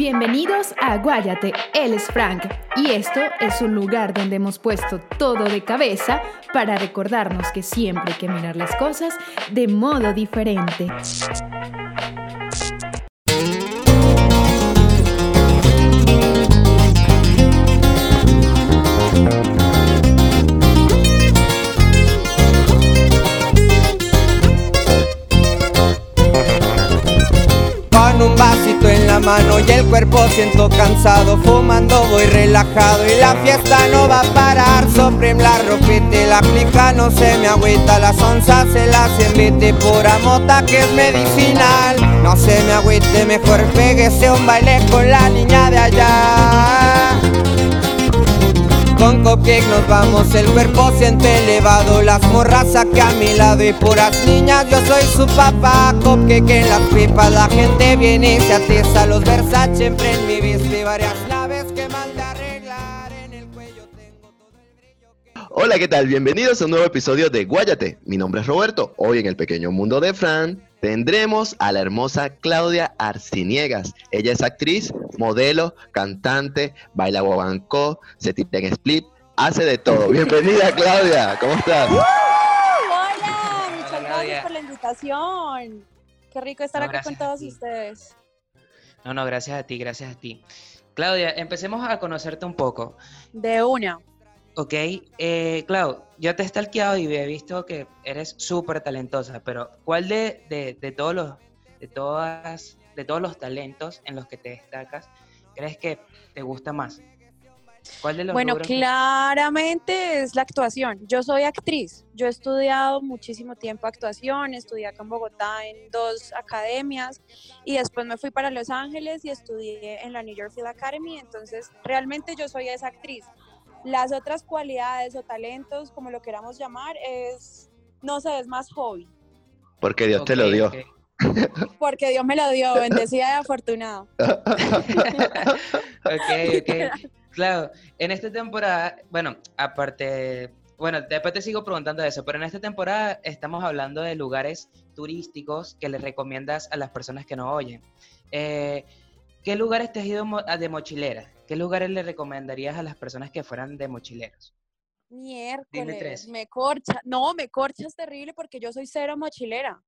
Bienvenidos a Guayate, él es Frank y esto es un lugar donde hemos puesto todo de cabeza para recordarnos que siempre hay que mirar las cosas de modo diferente. Cuerpo siento cansado Fumando voy relajado y la fiesta no va a parar. Supreme la ropita la clica no se me agüita Las onzas se las invite pura mota que es medicinal. No se me agüite, mejor pégese un baile con la niña de allá con cupcake nos vamos, el cuerpo siente elevado Las morras aquí a mi lado y puras niñas Yo soy su papá, cupcake en las pipas La gente viene y se atiza Los Versace en mi vista y varias naves que manda arreglar En el cuello tengo todo el brillo Hola, ¿qué tal? Bienvenidos a un nuevo episodio de Guayate. Mi nombre es Roberto. Hoy en el pequeño mundo de Fran tendremos a la hermosa Claudia Arciniegas. Ella es actriz, modelo, cantante, baila guabancó, se tira en split, hace de todo. Bienvenida Claudia, ¿cómo estás? hola, muchas gracias por la invitación. Qué rico estar acá con todos ustedes. No, no, gracias a ti, gracias a ti. Claudia, empecemos a conocerte un poco. De una. Ok, eh, Clau, yo te he stalkeado y he visto que eres súper talentosa, pero ¿cuál de, de, todos los, de, todas, de todos los talentos en los que te destacas crees que te gusta más? ¿Cuál de los bueno, claramente es la actuación. Yo soy actriz. Yo he estudiado muchísimo tiempo actuación, estudié acá en Bogotá en dos academias y después me fui para Los Ángeles y estudié en la New York Film Academy. Entonces, realmente yo soy esa actriz. Las otras cualidades o talentos, como lo queramos llamar, es, no sé, es más hobby. Porque Dios te lo dio. Porque Dios me lo dio, bendecida y afortunada. ok, ok. Claro, en esta temporada, bueno, aparte, bueno, después te sigo preguntando eso, pero en esta temporada estamos hablando de lugares turísticos que les recomiendas a las personas que nos oyen. Eh, ¿Qué lugares te has ido de mochilera? ¿Qué lugares le recomendarías a las personas que fueran de mochileros? Miércoles, me corcha. No, me corchas terrible porque yo soy cero mochilera.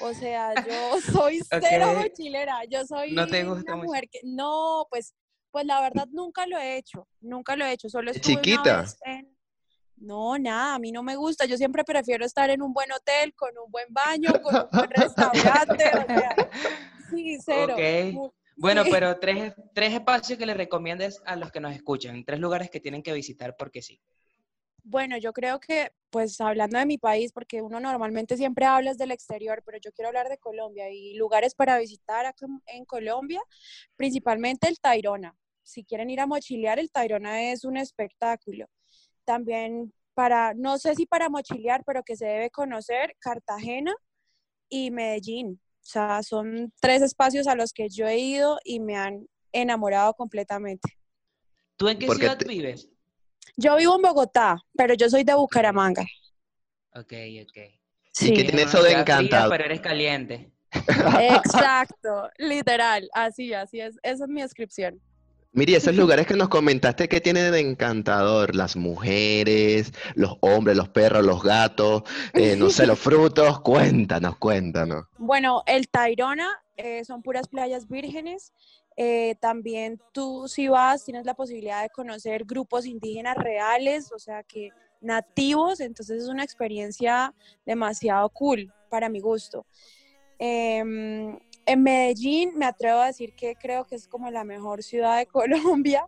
O sea, yo soy cero mochilera. Yo soy ¿No te gusta una mujer que no, pues pues la verdad nunca lo he hecho, nunca lo he hecho, solo estuve chiquita. en no, nada, a mí no me gusta. Yo siempre prefiero estar en un buen hotel, con un buen baño, con un buen restaurante. o sea, sí, cero. Bueno, pero tres, tres espacios que le recomiendes a los que nos escuchan, tres lugares que tienen que visitar porque sí. Bueno, yo creo que, pues hablando de mi país, porque uno normalmente siempre habla del exterior, pero yo quiero hablar de Colombia y lugares para visitar acá en Colombia, principalmente el Tairona. Si quieren ir a mochilear, el Tairona es un espectáculo. También para, no sé si para mochilear, pero que se debe conocer, Cartagena y Medellín. O sea, son tres espacios a los que yo he ido y me han enamorado completamente. ¿Tú en qué ciudad vives? Yo vivo en Bogotá, pero yo soy de Bucaramanga. Ok, ok. Sí. ¿Y qué tiene eso de encantado? pero eres caliente. Exacto, literal, así, así es. Esa es mi descripción. Miri, esos lugares que nos comentaste, ¿qué tiene de encantador? Las mujeres, los hombres, los perros, los gatos, eh, no sé, los frutos. Cuéntanos, cuéntanos. Bueno, el Tairona eh, son puras playas vírgenes. Eh, también tú si vas tienes la posibilidad de conocer grupos indígenas reales, o sea que nativos, entonces es una experiencia demasiado cool para mi gusto. Em, en Medellín me atrevo a decir que creo que es como la mejor ciudad de Colombia.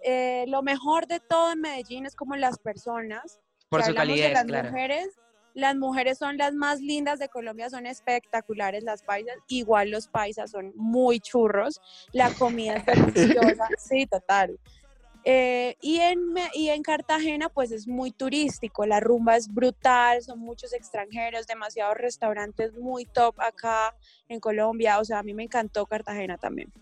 Eh, lo mejor de todo en Medellín es como las personas. Por su calidad, las claro. mujeres, las mujeres son las más lindas de Colombia, son espectaculares las paisas. Igual los paisas son muy churros. La comida es deliciosa. sí, total. Eh, y, en, y en Cartagena pues es muy turístico, la rumba es brutal, son muchos extranjeros, demasiados restaurantes muy top acá en Colombia, o sea, a mí me encantó Cartagena también.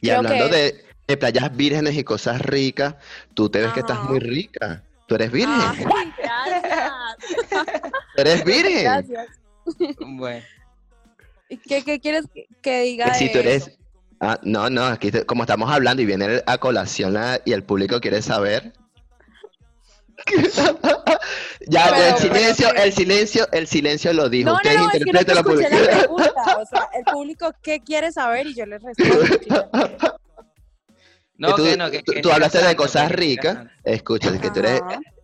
Y hablando de, playas vírgenes y cosas ricas, tú te ves que estás muy rica. ¿Tú eres virgen? gracias. eres virgen? Gracias. Bueno. ¿Qué, qué quieres que, diga? si tú eres, Ah, no, no, aquí te- como estamos hablando y viene a colación la- y el público quiere saber. ya, Pero- el pero silencio, el silencio, el silencio lo dijo. No, no, Ustedes no, es que no pregunta. O sea, el público, ¿qué quiere saber? Y yo les respondo. No, tú, que no, que, tú- que tú siga hablaste de cosas ricas. Escucha, que tú eres,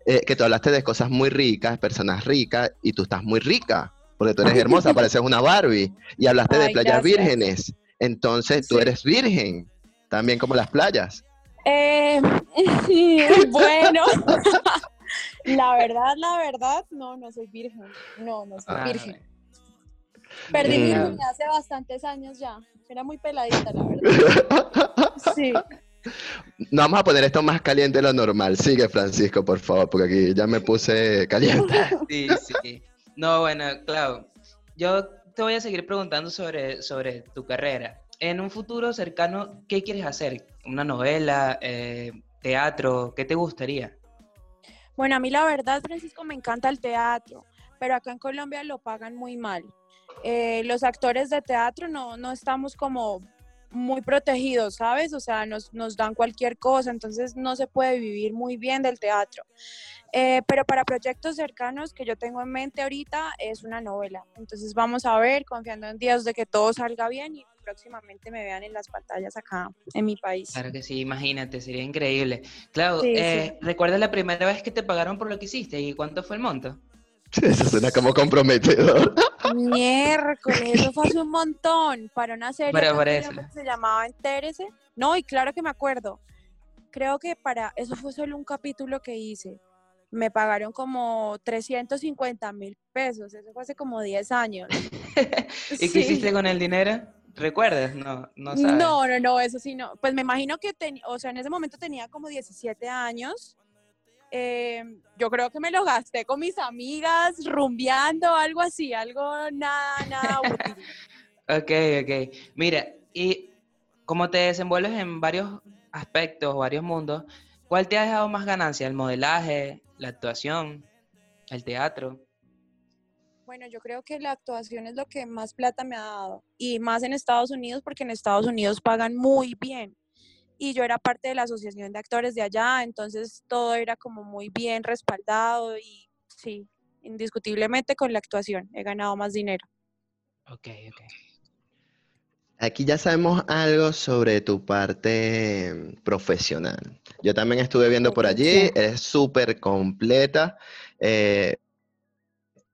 eh, que tú hablaste de cosas muy ricas, personas ricas, y tú estás muy rica, porque tú eres hermosa, pareces una Barbie. Y hablaste de Ay, playas gracias. vírgenes. Entonces tú Sí. eres virgen, también como las playas. Eh, bueno, la verdad, la verdad, no, no soy virgen. No, no soy Ah, virgen. Perdí Mm. mi virginidad hace bastantes años ya. Era muy peladita, la verdad. Sí. No vamos a poner esto más caliente de lo normal. Sigue, Francisco, por favor, porque aquí ya me puse caliente. Sí, sí. No, bueno, claro. Yo te voy a seguir preguntando sobre, sobre tu carrera. En un futuro cercano, ¿qué quieres hacer? ¿Una novela? Eh, ¿Teatro? ¿Qué te gustaría? Bueno, a mí la verdad, Francisco, me encanta el teatro, pero acá en Colombia lo pagan muy mal. Eh, los actores de teatro no, no estamos como muy protegidos, ¿sabes? O sea, nos, nos dan cualquier cosa, entonces no se puede vivir muy bien del teatro. Eh, pero para proyectos cercanos que yo tengo en mente ahorita es una novela. Entonces vamos a ver, confiando en Dios de que todo salga bien y próximamente me vean en las pantallas acá en mi país. Claro que sí, imagínate, sería increíble. Claro, Sí, eh, ¿recuerdas la primera vez que te pagaron por lo que hiciste y cuánto fue el monto? Eso suena como comprometedor. Miércoles, eso fue hace un montón. Para una serie Pero por eso. que se llamaba Entérese. No, y claro que me acuerdo. Creo que para eso fue solo un capítulo que hice. Me pagaron como 350 mil pesos. Eso fue hace como 10 años. ¿Y Sí. qué hiciste con el dinero? ¿Recuerdas? No, no sabes. No, no, no, eso sí no. Pues me imagino que, ten- o sea, en ese momento tenía como 17 años. Eh, yo creo que me lo gasté con mis amigas, rumbeando, algo así, algo nada, nada útil. Ok, ok. Mira, y como te desenvuelves en varios aspectos, varios mundos, ¿cuál te ha dejado más ganancia? ¿El modelaje, la actuación, el teatro? Bueno, yo creo que la actuación es lo que más plata me ha dado y más en Estados Unidos porque en Estados Unidos pagan muy bien y yo era parte de la asociación de actores de allá, entonces todo era como muy bien respaldado y sí, indiscutiblemente con la actuación he ganado más dinero. Ok, ok. Aquí ya sabemos algo sobre tu parte profesional. Yo también estuve viendo por allí, eres súper completa. eh,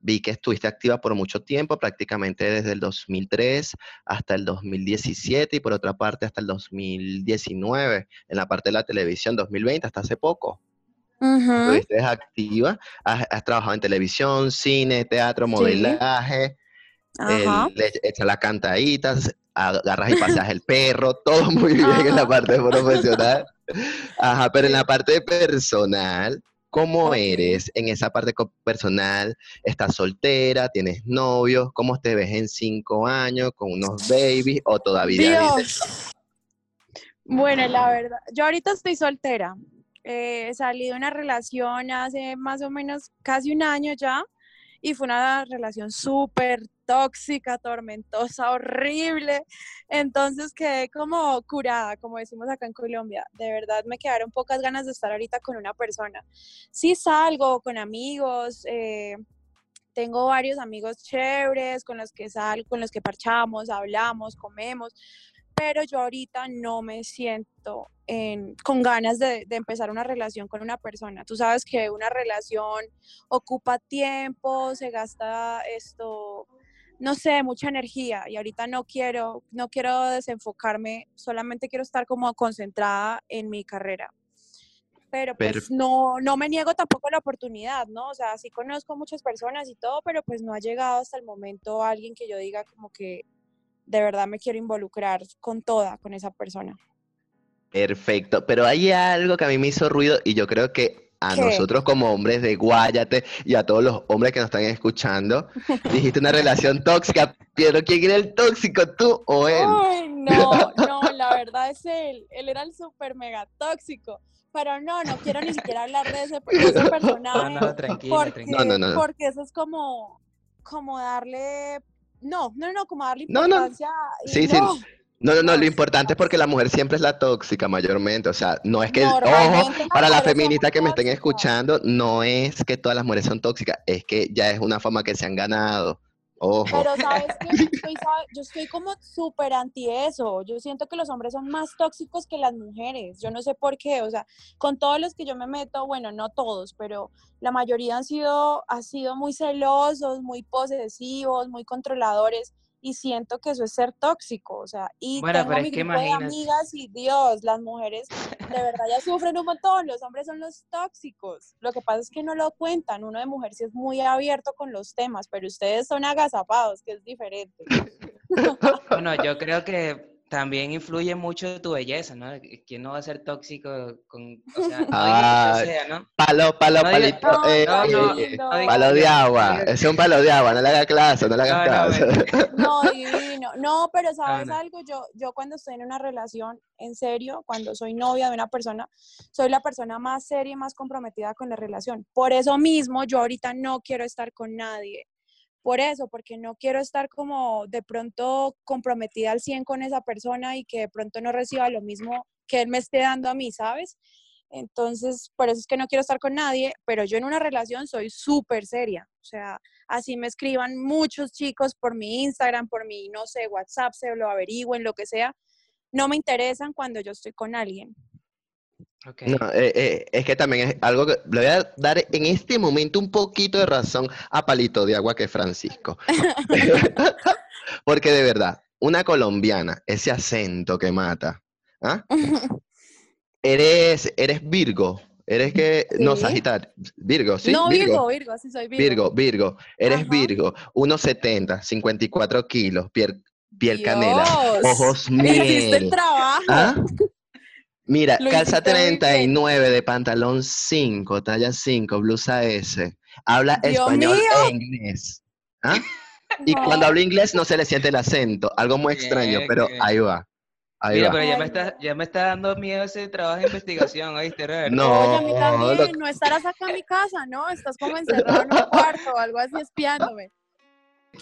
vi que estuviste activa por mucho tiempo, prácticamente desde el 2003 hasta el 2017 y por otra parte hasta el 2019, en la parte de la televisión 2020, hasta hace poco. Estuviste activa, has, has trabajado en televisión, cine, teatro, Sí. Ajá. el- le echa las cantaditas, agarras y paseas el perro, todo muy bien en la parte profesional. Ajá, pero en la parte personal, ¿cómo eres en esa parte personal? ¿Estás soltera? ¿Tienes novio? ¿Cómo te ves en cinco años con unos babies o todavía Dios. Bueno, la verdad, yo ahorita estoy soltera. Eh, salí de una relación hace más o menos casi un año ya y fue una relación súper tóxica, tormentosa, horrible. Entonces quedé como curada, como decimos acá en Colombia. De verdad me quedaron pocas ganas de estar ahorita con una persona. Sí salgo con amigos, eh, tengo varios amigos chéveres con los que salgo, con los que parchamos, hablamos, comemos, pero yo ahorita no me siento en- con ganas de, de empezar una relación con una persona. Tú sabes que una relación ocupa tiempo, se gasta esto, no sé, mucha energía y ahorita no quiero, no quiero desenfocarme, solamente quiero estar como concentrada en mi carrera. Pero pues Perf- no, no me niego tampoco la oportunidad, ¿no? O sea, sí conozco muchas personas y todo, pero pues no ha llegado hasta el momento alguien que yo diga como que de verdad me quiero involucrar con toda, con esa persona. Perfecto, pero hay algo que a mí me hizo ruido y yo creo que a ¿Qué? nosotros como hombres de Guayate y a todos los hombres que nos están escuchando, dijiste una relación tóxica, pero ¿quién era el tóxico, tú o él? Ay, no, no, la verdad es él. Él era el súper mega tóxico. Pero no, no quiero ni siquiera hablar de ese, de ese No, personaje. no, tranquila, porque, tranquila. No, no, no, no. porque eso es como, como darle, no, no, no, como darle No, no. importancia. y Sí, sí. No. No, no, lo importante es porque la mujer siempre es la tóxica mayormente, o sea, no es que, ojo, para las feministas que me estén escuchando, no es que todas las mujeres son tóxicas, es que ya es una fama que se han ganado, ojo. Pero sabes que yo estoy, sabe- yo estoy como súper anti eso. Yo siento que los hombres son más tóxicos que las mujeres. Yo no sé por qué. O sea, con todos los que yo me meto, bueno, no todos, pero la mayoría han sido, han sido muy celosos, muy posesivos, muy controladores. Y siento que eso es ser tóxico. O sea, y Bueno, tengo pero mi es que grupo de amigas y Dios, las mujeres de verdad ya sufren un montón. Los hombres son los tóxicos. Lo que pasa es que no lo cuentan. Uno de mujer sí es muy abierto con los temas, pero ustedes son agazapados, que es diferente. Bueno, yo creo que también influye mucho tu belleza, ¿no? ¿Quién no va a ser tóxico con, o sea, no que Ah, sea, ¿no? Palo, palo, No diga- palito, eh, no, eh, no, eh, palo de agua, es un palo de agua, no le haga caso, no le haga No, no, divino. No, pero ¿sabes no. algo? Yo, yo cuando estoy en una relación, en serio, cuando soy novia de una persona, soy la persona más seria y más comprometida con la relación. Por eso mismo, yo ahorita no quiero estar con nadie. Por eso, porque no quiero estar como de pronto comprometida al 100 con esa persona y que de pronto no reciba lo mismo que él me esté dando a mí, ¿sabes? Entonces, por eso es que no quiero estar con nadie, pero yo en una relación soy súper seria. O sea, así me escriban muchos chicos por mi Instagram, por mi, no sé, WhatsApp, se lo averigüen, lo que sea. No me interesan cuando yo estoy con alguien. No, eh, eh, es que también es algo que le voy a dar en este momento un poquito de razón a Palito de Agua que Francisco. Porque de verdad, una colombiana, ese acento que mata. ¿ah? Eres, eres Virgo, eres que, no. Sagitario, Virgo, ¿sí? no, Virgo, Virgo, sí soy Virgo. Virgo, Virgo, eres Ajá. Virgo, 1,70, 54 kilos, piel, piel canela, ojos Hiciste el miel. trabajo. ¿Ah? Mira, Lo calza hiciste muy bien. 39 de pantalón 5, talla 5, blusa S. Habla Dios español mío. e inglés. ¿Ah? Y No. cuando habla inglés no se le siente el acento, algo muy extraño, Bien, pero bien. ahí va. Ahí Mira, va. pero ya me, está, ya me está dando miedo ese trabajo de investigación, ¿oíste, Robert? No, Oye, a mí también, lo- no estarás acá en mi casa, ¿no? Estás como encerrado en un cuarto o algo así espiándome.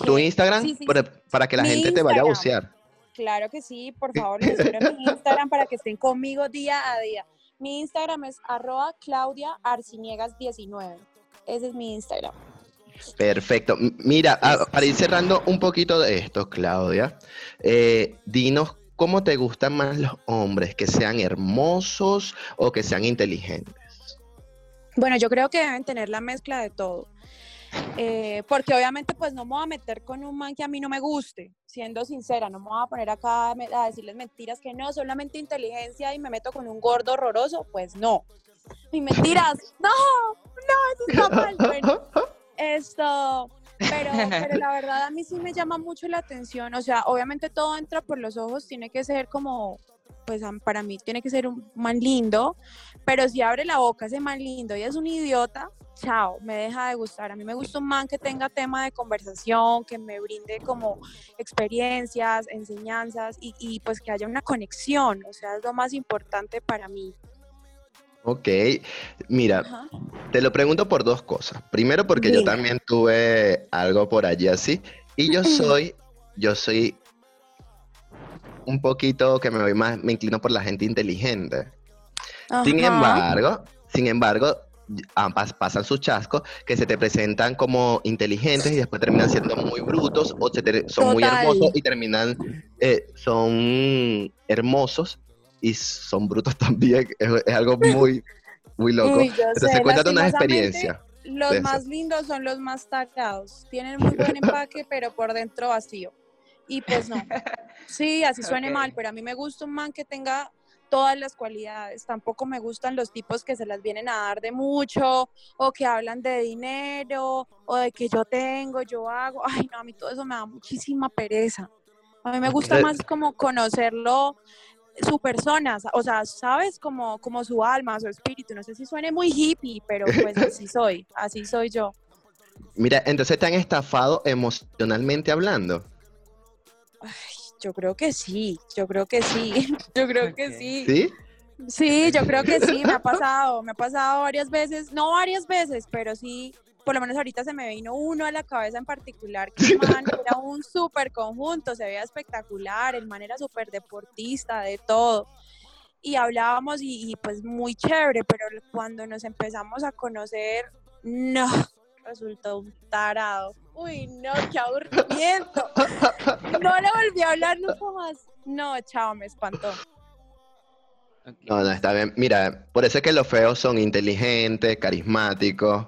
Tu. Instagram Sí, sí, para, sí. para que la Mi gente te vaya a Instagram. bucear. Claro que sí, por favor, les espero en mi Instagram para que estén conmigo día a día. Mi Instagram es arroba Claudia Arciniegas 19. Ese es mi Instagram. Perfecto. Mira, para ir cerrando un poquito de esto, Claudia, eh, dinos cómo te gustan más los hombres, que sean hermosos o que sean inteligentes. Bueno, yo creo que deben tener la mezcla de todo. Eh, porque obviamente pues no me voy a meter con un man que a mí no me guste, siendo sincera, no me voy a poner acá a decirles mentiras que no, solamente inteligencia y me meto con un gordo horroroso, pues no. Y mentiras, no, no, eso está mal. Bueno, esto, pero, pero la verdad a mí sí me llama mucho la atención, o sea, obviamente todo entra por los ojos, tiene que ser como, pues para mí tiene que ser un man lindo, pero si abre la boca ese man lindo y es un idiota, chao, me deja de gustar. A mí me gusta un man que tenga tema de conversación, que me brinde como experiencias, enseñanzas y, y pues que haya una conexión, o sea, es lo más importante para mí. Ok, mira, Ajá. te lo pregunto por dos cosas. Primero porque yo también tuve algo por allí así y yo soy, yo soy un poquito que me voy más, me inclino por la gente inteligente. Sin embargo, sin embargo, pas- pasan sus chascos que se te presentan como inteligentes y después terminan siendo muy brutos o se te- son muy hermosos y terminan, eh, son hermosos y son brutos también. Es, es algo muy, muy loco. Uy, Entonces, sé, cuéntate una experiencia. Los más lindos son los más tarados. Tienen muy buen empaque, pero por dentro vacío. Y pues no. Sí, así suene mal, pero a mí me gusta un man que tenga todas las cualidades. Tampoco me gustan los tipos que se las vienen a dar de mucho o que hablan de dinero o de que yo tengo, yo hago. Ay, no, a mí todo eso me da muchísima pereza. A mí me gusta más como conocerlo, su persona, o sea, ¿sabes? Como, como su alma, su espíritu. No sé si suene muy hippie, pero pues así soy, así soy yo. Mira, entonces te han estafado emocionalmente hablando. Ay, yo creo que sí, yo creo que sí, yo creo que sí. ¿Sí? Sí, yo creo que sí, me ha pasado, me ha pasado varias veces, no varias veces, pero sí, por lo menos ahorita se me vino uno a la cabeza en particular, que el man era un súper conjunto, se veía espectacular, el man era súper deportista, de todo. Y hablábamos y, y pues muy chévere, pero cuando nos empezamos a conocer, no, resultó un tarado. Uy, no, qué aburrimiento. No le volví a hablar nunca más. No, chao, me espantó. No, no, está bien. Mira, por eso es que los feos son inteligentes, carismáticos.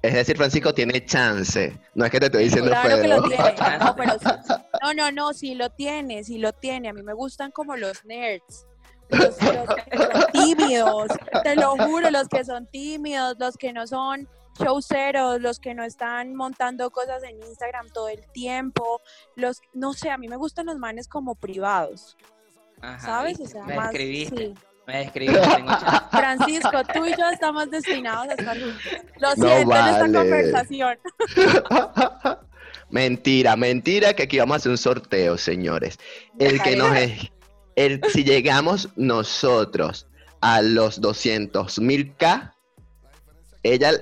Es decir, Francisco tiene chance. No es que te estoy diciendo Claro que feo. lo tiene. No, pero sí- no, no, no, sí lo tiene, sí lo tiene. A mí me gustan como los nerds. Los, los que tímidos, te lo juro, los que son tímidos, los que no son showceros, los que no están montando cosas en Instagram todo el tiempo, los, no sé, a mí me gustan los manes como privados, Ajá, ¿sabes? O sea, me más, describiste, sí. me chance. Francisco, tú y yo estamos destinados a estar juntos. Lo No siento en esta conversación. mentira, mentira, que aquí vamos a hacer un sorteo, señores. El que nos es, el, si llegamos nosotros a los 200 mil K, ella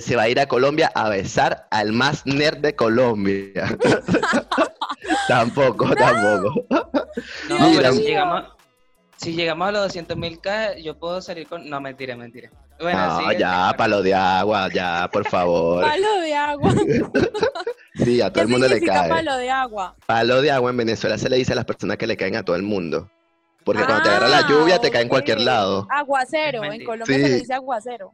se va a ir a Colombia a besar al más nerd de Colombia. tampoco, tampoco. No, Mira. pero si llegamos, si llegamos a los 200 mil K, yo puedo salir con... No, mentira, mentira. Bueno, no, sigue, ya, palo de agua, ya, por favor. Palo de agua. Sí, a todo ¿Qué el mundo le cae. palo de agua? Palo de agua en Venezuela se le dice a las personas que le caen a todo el mundo. Porque cuando te agarra la Ah, lluvia te cae en cualquier lado. Aguacero, en. Colombia se le dice aguacero.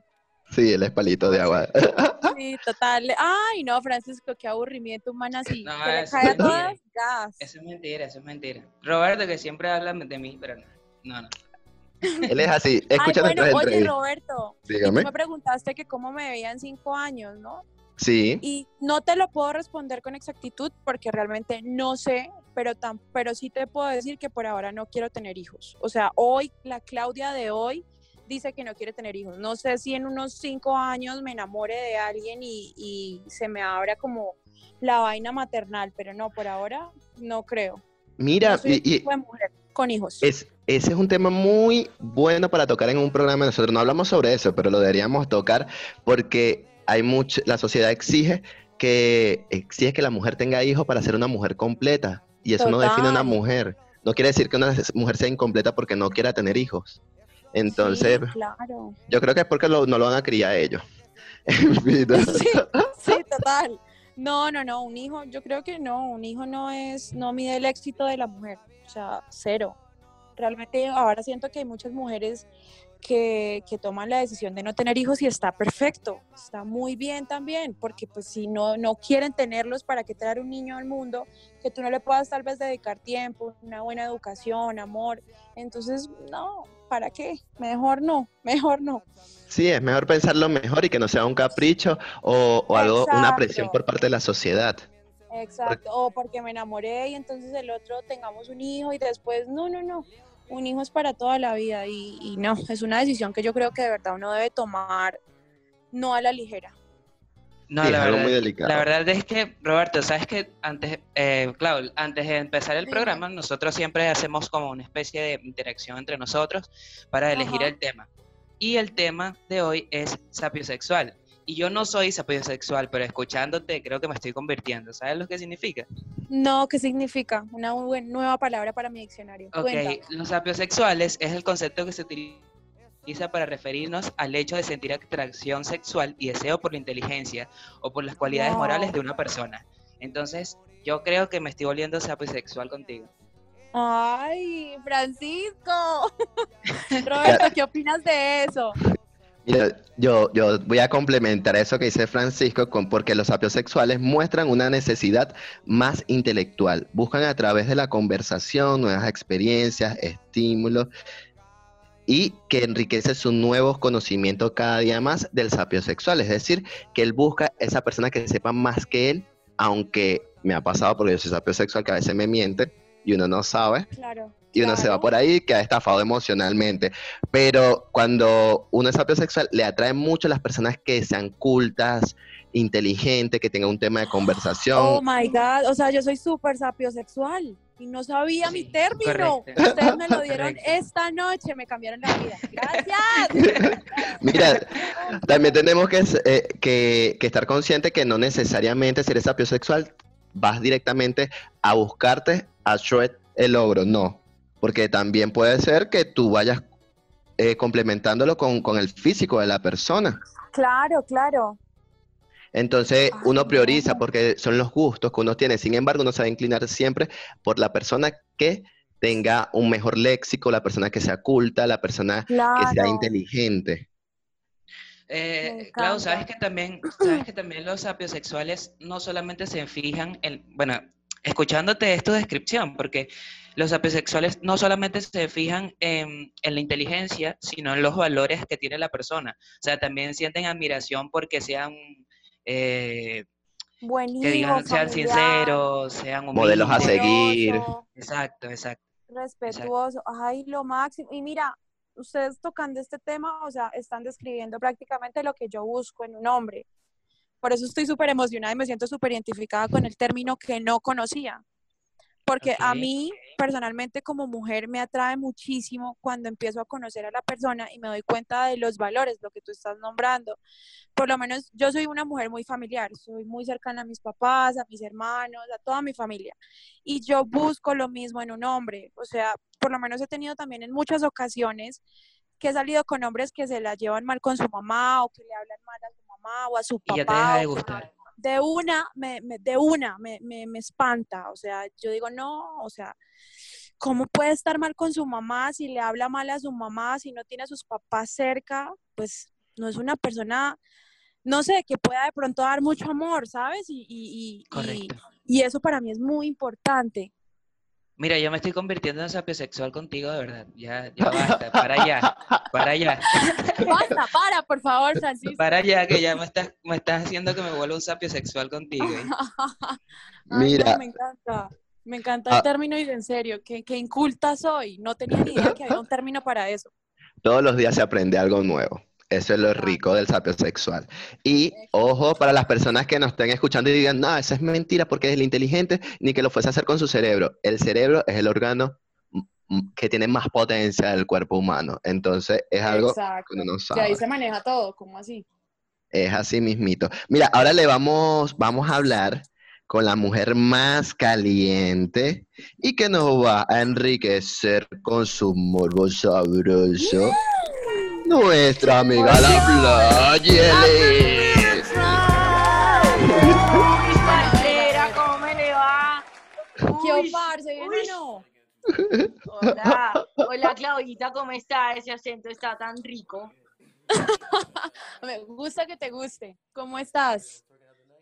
Sí, él es palito de agua. Sí, total. Ay, no, Francisco, qué aburrimiento humano así. No, que le eso cae a es mentira. todas gas. Eso es mentira, eso es mentira. Roberto, que siempre habla de mí, pero no. No, no. Él es así. Ay, Escucha bueno, nuestras oye. Roberto, y tú Dígame. me preguntaste que cómo me veía en cinco años, ¿no? Sí. Y no te lo puedo responder con exactitud porque realmente no sé, pero, tan, pero sí te puedo decir que por ahora no quiero tener hijos. O sea, hoy, la Claudia de hoy dice que no quiere tener hijos. No sé si en unos cinco años me enamore de alguien y, y se me abra como la vaina maternal, pero no, por ahora no creo. Mira, No soy el y, y tipo de mujer con hijos. es, ese es un tema muy bueno para tocar en un programa. Nosotros no hablamos sobre eso, pero lo deberíamos tocar porque hay mucho, la sociedad exige que exige que la mujer tenga hijos para ser una mujer completa. Y eso no define a una mujer. No quiere decir que una mujer sea incompleta porque no quiera tener hijos. Entonces, Sí, claro. yo creo que es porque lo- no lo van a criar ellos. Sí, sí, total. No, no, no, un hijo, yo creo que no, un hijo no es, no mide el éxito de la mujer, o sea, cero. Realmente ahora siento que hay muchas mujeres que, que toman la decisión de no tener hijos y está perfecto, está muy bien también, porque pues si no, no quieren tenerlos, ¿para qué traer un niño al mundo que tú no le puedas tal vez dedicar tiempo, una buena educación, amor? Entonces, no, ¿para qué? Mejor no, mejor no. Sí, es mejor pensarlo mejor y que no sea un capricho o, o algo, una presión por parte de la sociedad. Exacto, o porque me enamoré y entonces el otro tengamos un hijo y después, no, no, no, un hijo es para toda la vida y, y no, es una decisión que yo creo que de verdad uno debe tomar no a la ligera. No, Sí, la, es algo verdad, muy delicado. la verdad es que, Roberto, sabes que antes, eh, claro, antes de empezar el programa, nosotros siempre hacemos como una especie de interacción entre nosotros para elegir Ajá. el tema. Y el tema de hoy es sapiosexual. Y yo no soy sapiosexual, pero escuchándote creo que me estoy convirtiendo. ¿Sabes lo que significa? No, ¿qué significa? Una nueva palabra para mi diccionario. Ok, Cuéntame. los sapiosexuales es el concepto que se utiliza para referirnos al hecho de sentir atracción sexual y deseo por la inteligencia o por las cualidades morales de una persona. Entonces, yo creo que me estoy volviendo sapiosexual contigo. Ay, Francisco. Roberto, ¿qué opinas de eso? Mira, yo, yo voy a complementar eso que dice Francisco con porque los sapiosexuales muestran una necesidad más intelectual. Buscan a través de la conversación nuevas experiencias, estímulos y que enriquece sus nuevos conocimientos cada día más del sapiosexual. Es decir, que él busca esa persona que sepa más que él, aunque me ha pasado porque yo soy sapiosexual que a veces me miente y uno no sabe Claro. Y uno se va por ahí que ha estafado emocionalmente. Pero cuando uno es sapiosexual, le atrae mucho a las personas que sean cultas, inteligentes, que tengan un tema de conversación. Oh my God, o sea, yo soy súper sapiosexual. y no sabía mi término. correcto. Ustedes me lo dieron Correcto. esta noche, me cambiaron la vida. Gracias. Mira, también tenemos que, eh, que, que estar consciente que no necesariamente si eres sapiosexual vas directamente a buscarte a shred el logro, no. Porque también puede ser que tú vayas eh, complementándolo con, con el físico de la persona. Claro, claro. Entonces Ay, uno prioriza no. porque son los gustos que uno tiene. Sin embargo, uno se va a inclinar siempre por la persona que tenga un mejor léxico, la persona que sea culta, la persona que sea Claro. inteligente. Eh, Clau, sabes que también, sabes que también los sapiosexuales no solamente se fijan en, bueno, escuchándote esta descripción, porque los sapiosexuales no solamente se fijan en, en la inteligencia, sino en los valores que tiene la persona. O sea, también sienten admiración porque sean, eh, Buen que digan, sean familiar, sinceros, sean Modelos a humildes. seguir. Exacto, exacto. respetuoso. Ay, lo máximo. Y mira, ustedes tocando este tema, o sea, están describiendo prácticamente lo que yo busco en un hombre. Por eso estoy súper emocionada y me siento súper identificada con el término que no conocía. Porque a mí, personalmente, como mujer, me atrae muchísimo cuando empiezo a conocer a la persona y me doy cuenta de los valores, lo que tú estás nombrando. Por lo menos yo soy una mujer muy familiar, soy muy cercana a mis papás, a mis hermanos, a toda mi familia. Y yo busco lo mismo en un hombre. O sea, por lo menos he tenido también en muchas ocasiones que he salido con hombres que se la llevan mal con su mamá o que le hablan mal a su mamá o a su Y papá. ya te deja de gustar. De una, me, me- de una, me, me, me espanta. O sea, yo digo, no, o sea, ¿cómo puede estar mal con su mamá si le habla mal a su mamá, si no tiene a sus papás cerca? Pues no es una persona, no sé, que pueda de pronto dar mucho amor, ¿sabes? Y, y, y- y- Correcto. y eso para mí es muy importante. Mira, yo me estoy convirtiendo en sapiosexual contigo, de verdad. Ya, ya basta, para allá, para allá. Basta, para, por favor, Francisco. Para allá, que ya me estás, me estás haciendo que me vuelva un sapio sexual contigo. ¿eh? Ay, no, Mira. me encanta. Me encanta Ah. el término y en serio, que, que inculta soy. No tenía ni idea que había un término para eso. Todos los días se aprende algo nuevo. Eso es lo rico del sapiosexual. Y ojo para las personas que nos estén escuchando y digan, no, eso es mentira porque es el inteligente, ni que lo fuese a hacer con su cerebro. El cerebro es el órgano mm, mm, que tiene más potencia del cuerpo humano. Entonces es algo Exacto. que uno no Y ahí se maneja todo, ¿cómo así? Es así mismito. Mira, ahora le vamos, vamos a hablar con la mujer más caliente y que nos va a enriquecer con su morbo sabroso. Nuestra amiga la. Uy, parcera, ¿cómo me le va? ¿Qué Uy, parce, bien uy. o no? Hola, hola Claudita, ¿cómo está? Ese acento está tan rico. Me gusta que te guste. ¿Cómo estás?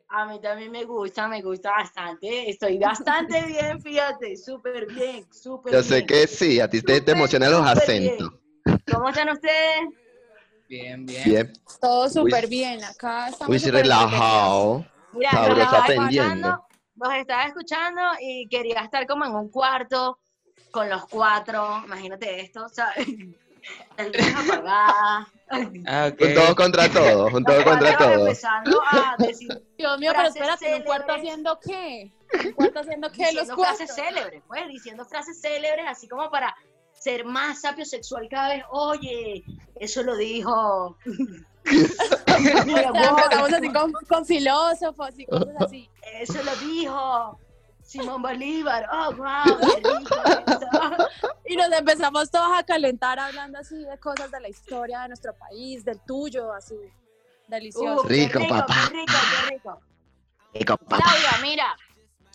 A mí también me gusta, me gusta bastante. Estoy bastante bien, fíjate, súper bien, súper Yo bien. sé que sí, a ti te, te emocionan los bien. ¿Cómo están ustedes? Bien, bien. Bien, Todo súper Uy, bien. Acá estamos muy súper relajado. Mira, Sabroso los estaba escuchando, los estaba escuchando y quería estar como en un cuarto con los cuatro, imagínate esto, ¿sabes? El luz apagada. Ah, ok. Un todo contra todo, un todo Los contra cuatro todo. empezando a decir Dios mío, pero espérate, ¿en un cuarto haciendo qué? ¿En un cuarto haciendo qué? Los diciendo cuartos. frases célebres, pues, diciendo frases célebres, así como para ser más sapiosexual cada vez. Oye, eso lo dijo. Empezamos así con, con filósofos y cosas así. eso lo dijo Simón Bolívar. Oh, wow, qué rico eso. Y nos empezamos todos a calentar hablando así de cosas de la historia de nuestro país, del tuyo, así. Delicioso. Uh, qué Rico, papá. Qué rico, qué rico. Rico, papá. Claudia, mira,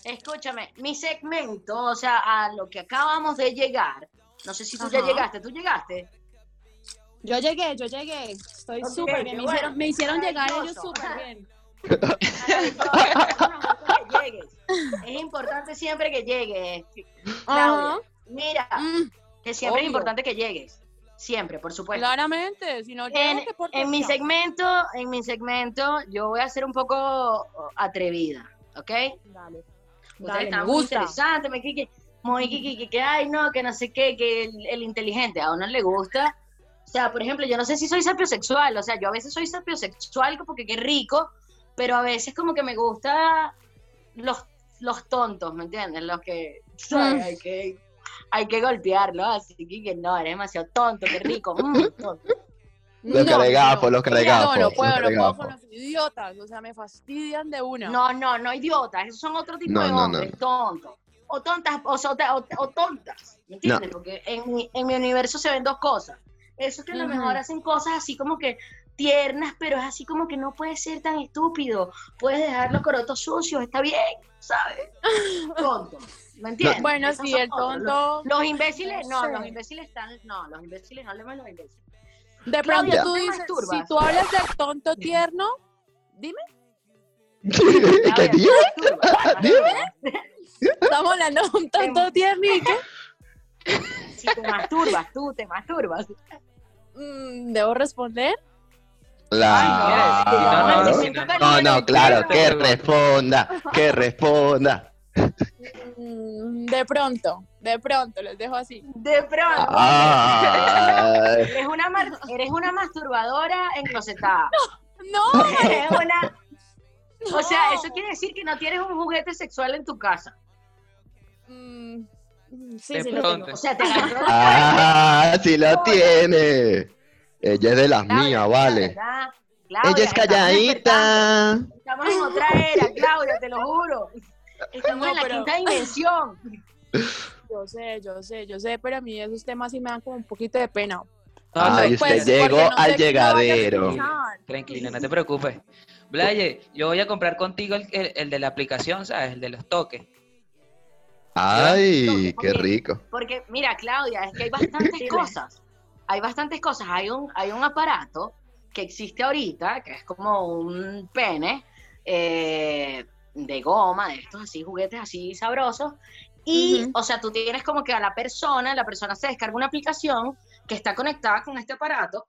escúchame, mi segmento, o sea, a lo que acabamos de llegar, no sé si tú ya llegaste, ¿tú llegaste? Yo llegué, yo llegué. Estoy súper bien. Me bueno. hicieron, me hicieron llegar ellos súper bien. Es importante siempre que llegues. Claudia, mira, Mm, que siempre es importante que llegues. Siempre, por supuesto. claramente, si no En, llego, ¿qué por en mi segmento, en mi segmento, yo voy a ser un poco atrevida, ¿ok? Dale, Ustedes dale, me muy gusta. interesantes, me muy que, que, que, que, ay, no, que no sé qué, que el, el inteligente a uno le gusta. O sea, por ejemplo, yo no sé si soy sapiosexual, o sea, yo a veces soy sapiosexual porque qué rico, pero a veces como que me gusta los los tontos, ¿me entiendes? Los que, ¿sabes? Mm. Hay que, hay que golpearlo, así que, que no, eres demasiado tonto, qué rico. mm, tonto. Los caregafos, los Mira, caregafos, No, no los puedo, no puedo con los idiotas. O sea, me fastidian de una. No, no, no, idiotas, esos son otro tipo No, de no, no, hombres, tontos. O tontas, o, so- o- o tontas, ¿me entiendes? Porque en mi, en mi universo se ven dos cosas. Esos que a lo mejor hacen cosas así como que tiernas, pero es así como que no puedes ser tan estúpido. Puedes dejar los corotos sucios, está bien, ¿sabes? Tonto, ¿me entiendes? Bueno, Esos sí, el tonto. Los, los imbéciles, no, los imbéciles están, no, los imbéciles, no hablemos de los imbéciles. De Claudia, pronto ¿tú tú dices, masturbas? si tú hablas del tonto tierno, dime, ¿Qué Claudia, dijo? ¿te masturbas? estamos hablando de un tonto tierno y que Si te masturbas, tú te masturbas. mm, debo responder. Claro. Ay, no, no, no, No, no, claro, que responda, que responda. Mm, de pronto, de pronto, les dejo así. De pronto. Eres una, mar- eres una masturbadora enclosetada. No, Eres una... O sea, eso quiere decir que no tienes un juguete sexual en tu casa. Mm, mm, sí, De sí lo pronto. tengo. O sea, te agarró la Ah, sí lo tiene. Ella es de las Claudia, mías, vale. Claudia, Ella es calladita. Estamos en otra era, Claudia, te lo juro. Estamos No, en la pero- quinta dimensión. Yo sé, yo sé, yo sé, pero a mí esos temas sí me dan como un poquito de pena. Ay, Pues, usted llegó no al llegadero. Tranquila, no te preocupes. Blaye, yo voy a comprar contigo el, el- el de la aplicación, ¿sabes? El de los toques. Ay, qué rico. Porque, mira, Claudia, es que hay bastantes cosas. Hay bastantes cosas. Hay un, hay un aparato que existe ahorita, que es como un pene eh, de goma, de estos así, juguetes así sabrosos. Y, o sea, tú tienes como que a la persona, la persona se descarga una aplicación que está conectada con este aparato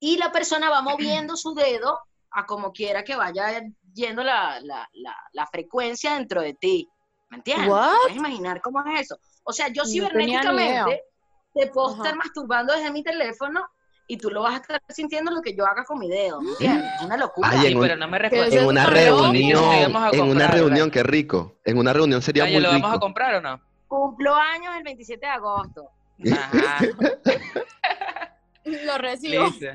y la persona va moviendo su dedo a como quiera que vaya yendo la, la, la, la frecuencia dentro de ti. ¿Me entiendes? ¿Puedes imaginar cómo es eso? O sea, yo No cibernéticamente te puedo Ajá. estar masturbando desde mi teléfono y tú lo vas a estar sintiendo lo que yo haga con mi dedo, ¿me entiendes? Es una locura. Ay, Sí, en un- pero no me. En una reunión, en una reunión, ¿verdad? qué rico. En una reunión sería muy ¿lo vamos a rico. comprar o no? Cumplo años el 27 de agosto. Ajá, Lo recibo. listo.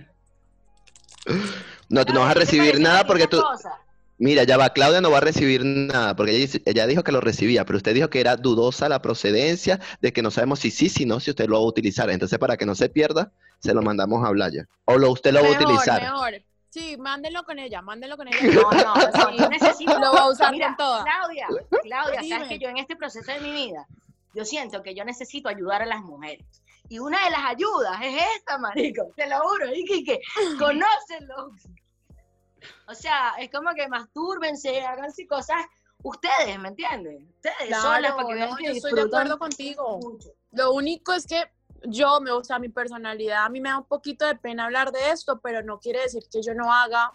No, tú no vas a ¿Qué te recibir nada porque tú, cosa? Mira, ya va, Claudia no va a recibir nada, porque ella, dice- ella dijo que lo recibía, pero usted dijo que era dudosa la procedencia, de que no sabemos si sí, si no, si usted lo va a utilizar. Entonces, para que no se pierda, se lo mandamos a Blaya. O lo, usted lo va a utilizar. mejor. Sí, mándenlo con ella, mándenlo con ella. No, no, no, yo necesito. Lo va a usar Mira, con toda. Claudia, Claudia, Dime. sabes que yo en este proceso de mi vida, yo siento que yo necesito ayudar a las mujeres. Y una de las ayudas es esta, marico, te lo juro, y que, que conócenlo. O sea, es como que mastúrbense, háganse cosas ustedes, ¿me entienden? Ustedes solas para que vean no, que yo estoy de acuerdo contigo. mucho. Lo único es que yo me gusta mi personalidad, a mí me da un poquito de pena hablar de esto, pero no quiere decir que yo no haga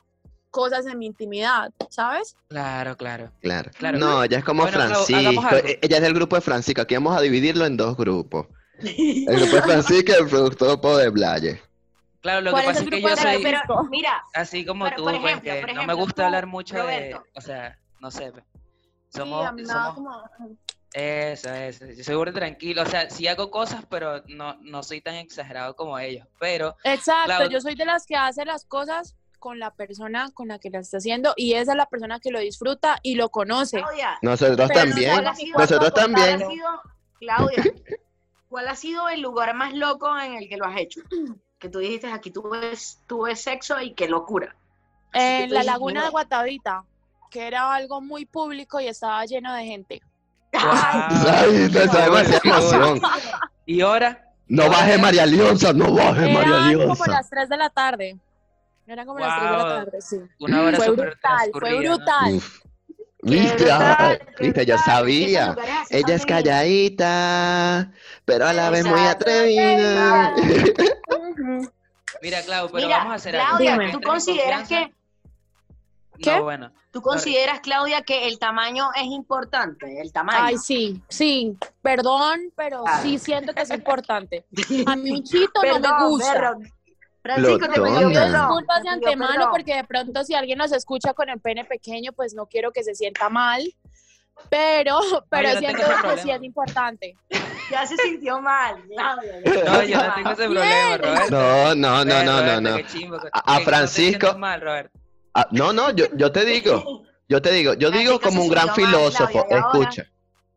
cosas en mi intimidad, ¿sabes? Claro, claro. Claro. Claro. No, ella es como Bueno, Francisco. algo. e- Ella es del grupo de Francisco. Aquí vamos a dividirlo en dos grupos. El grupo de Francisco y el grupo de Blaye. Claro, lo que ¿Cuál es pasa es que yo soy Pero, Francisco? mira, así como pero, tú, por pues, ejemplo, que por no me gusta tú, hablar mucho de, o sea, no sé, sí, somos, somos, como... eso, eso, yo soy burda tranquilo, o sea, sí hago cosas, pero no, no soy tan exagerado como ellos, pero, Exacto, yo soy de las que hace las cosas con la persona con la que la está haciendo y esa es la persona que lo disfruta y lo conoce. Claudia, Nosotros también. ¿cuál ha sido- Nosotros también. ha sido- Claudia, ¿cuál ha sido el lugar más loco en el que lo has hecho? Que tú dijiste, aquí tuve, tuve sexo y qué locura. En tú la laguna de. Guatavita, que era algo muy público y estaba lleno de gente. Ay, te Wow. esa emoción. y ahora, No baje María Leonza, no baje María Eran como las 3 de la tarde. Eran como las 3 de la Wow. tarde, sí. una hora Fue brutal, fue ¿no? ¿Viste? Qué ¿Viste? Yo sabía. así Ella es calladita, pero a la vez muy atrevida. Mira, Clau, pero Mira, vamos a hacer algo. Claudia, ¿tú consideras que. ¿Qué? No, bueno, tú consideras, Claudia, que el tamaño es importante? El tamaño. Ay, sí, sí. Perdón, pero Ah. sí siento que es importante. A mí un chito no me gusta. perdón. Francisco, te. Pido disculpas de antemano porque de pronto si alguien nos escucha con el pene pequeño, pues no quiero que se sienta mal. Pero, pero no siento que sí problema. es importante. Ya se sintió mal. No, yo no tengo ese problema, Roberto. No, no, no, no, no, Roberto, no. chimbo, A- a que no te Francisco- mal, Roberto. Ah, no, no, yo, yo te digo, yo te digo, yo digo como un gran filósofo, escucha,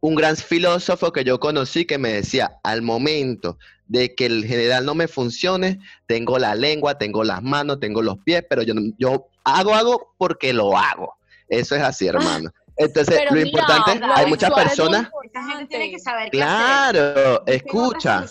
un gran filósofo que yo conocí que me decía, al momento de que el general no me funcione, tengo la lengua, tengo las manos, tengo los pies, pero yo, no- yo hago, hago porque lo hago. Eso es así, hermano. Entonces, Pero lo mira, importante, hay muchas personas, Esta gente tiene que importante. saber qué hacer. claro, escucha.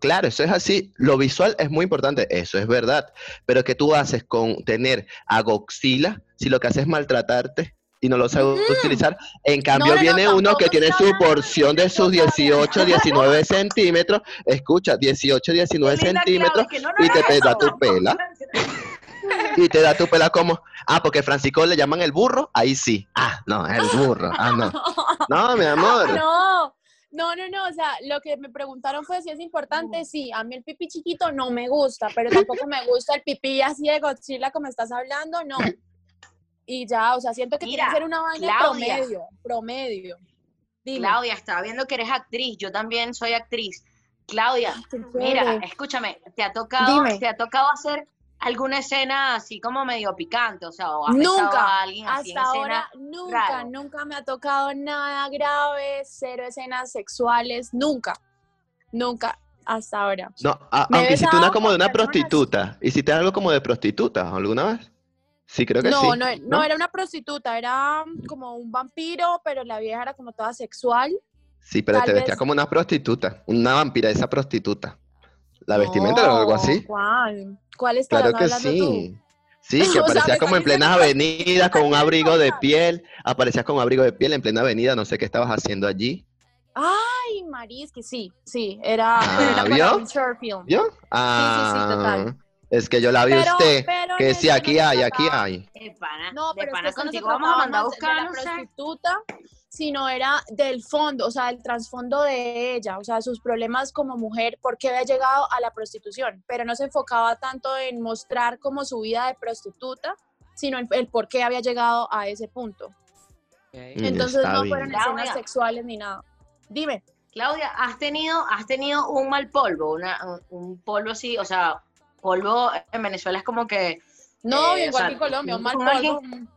claro, eso es así. Lo visual es muy importante, eso es verdad. Pero ¿qué tú haces con tener agoxila si lo que haces es maltratarte y no lo sabes utilizar? En cambio, no, no, viene uno que tiene su porción de sus eso, 18, 19 centímetros. Escucha, 18, 19 Qué linda centímetros y te, da tu pela. Y te da tu pela como, ah, porque Francisco le llaman el burro, ahí sí. Ah, no, es el burro. Ah, no. No, mi amor. No, no, no, no, o sea, lo que me preguntaron fue si es importante, sí, a mí el pipí chiquito no me gusta, pero tampoco me gusta el pipí así de Godzilla como estás hablando, no. Y ya, o sea, siento que tiene Mira, que ser una vaina Claudia. promedio, promedio. Dime. Claudia, estaba viendo que eres actriz, yo también soy actriz. Claudia, mira, escúchame, ¿te ha tocado, Dime. te ha tocado hacer alguna escena así como medio picante? O sea, o has a alguien así en hasta escena. ahora, nunca, raro. nunca me ha tocado nada grave, cero escenas sexuales, nunca, nunca, hasta ahora. No, a- aunque hiciste una como de una personas. prostituta. ¿Hiciste algo como de prostituta alguna vez? Sí, creo que No, sí. no, no era una prostituta, era como un vampiro, pero la vieja era como toda sexual. Sí, pero Tal te vestías vez- como una prostituta, una vampira, esa prostituta. ¿La vestimenta era algo No, así? ¿Cuál? ¿Cuál estarás Claro que sí. Sí, que sea, me como en plenas que- avenidas con un abrigo de piel. Aparecías con un abrigo de piel en plena avenida, no sé qué estabas haciendo allí. Ay, Marisky, sí, sí, era, Ah, para ¿vio? un short film. ¿Yo? sí, Ah, total. Es que yo la vi Pero- usted, pero que decía, no aquí hay, aquí hay. De pana, No, de pero es que pana esto no se contigo vamos a mandar a buscar, sé. prostituta, sino era del fondo, o sea, el trasfondo de ella, o sea, sus problemas como mujer, por qué había llegado a la prostitución, pero no se enfocaba tanto en mostrar como su vida de prostituta, sino en el por qué había llegado a ese punto. Entonces está no bien. fueron Claudia. escenas sexuales ni nada. Dime. Claudia, ¿has tenido, has tenido un mal polvo? Una, un, un polvo así, o sea, polvo en Venezuela es como que. No, Eh, o igual sea, que en Colombia, un mal polvo. mm,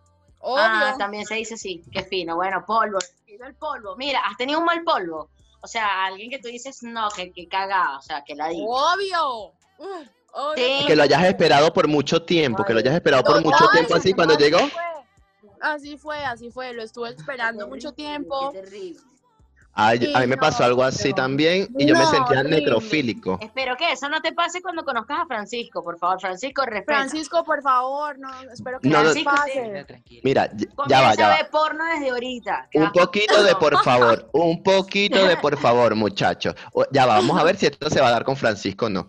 Obvio. Ah, también se dice así, qué fino. Bueno, polvo, el polvo. Mira, ¿has tenido un mal polvo? O sea, alguien que tú dices, no, que, que cagada, o sea, que la diga. Obvio. Uf, obvio. Sí. Que lo hayas esperado por mucho tiempo, que lo hayas esperado por mucho tiempo así cuando llegó. fue. Así fue, así fue. Lo estuve esperando mucho tiempo. Qué a mí me pasó no, algo así también y yo me sentía necrofílico. Espero que eso no te pase cuando conozcas a Francisco, por favor. Francisco, respeta. Francisco, por favor, no, espero que No, pase. Mira, ya- Comienza va, ya va. porno desde ahorita. Un poquito de por favor, un poquito de por favor, muchachos. Ya va, vamos a ver si esto se va a dar con Francisco o no.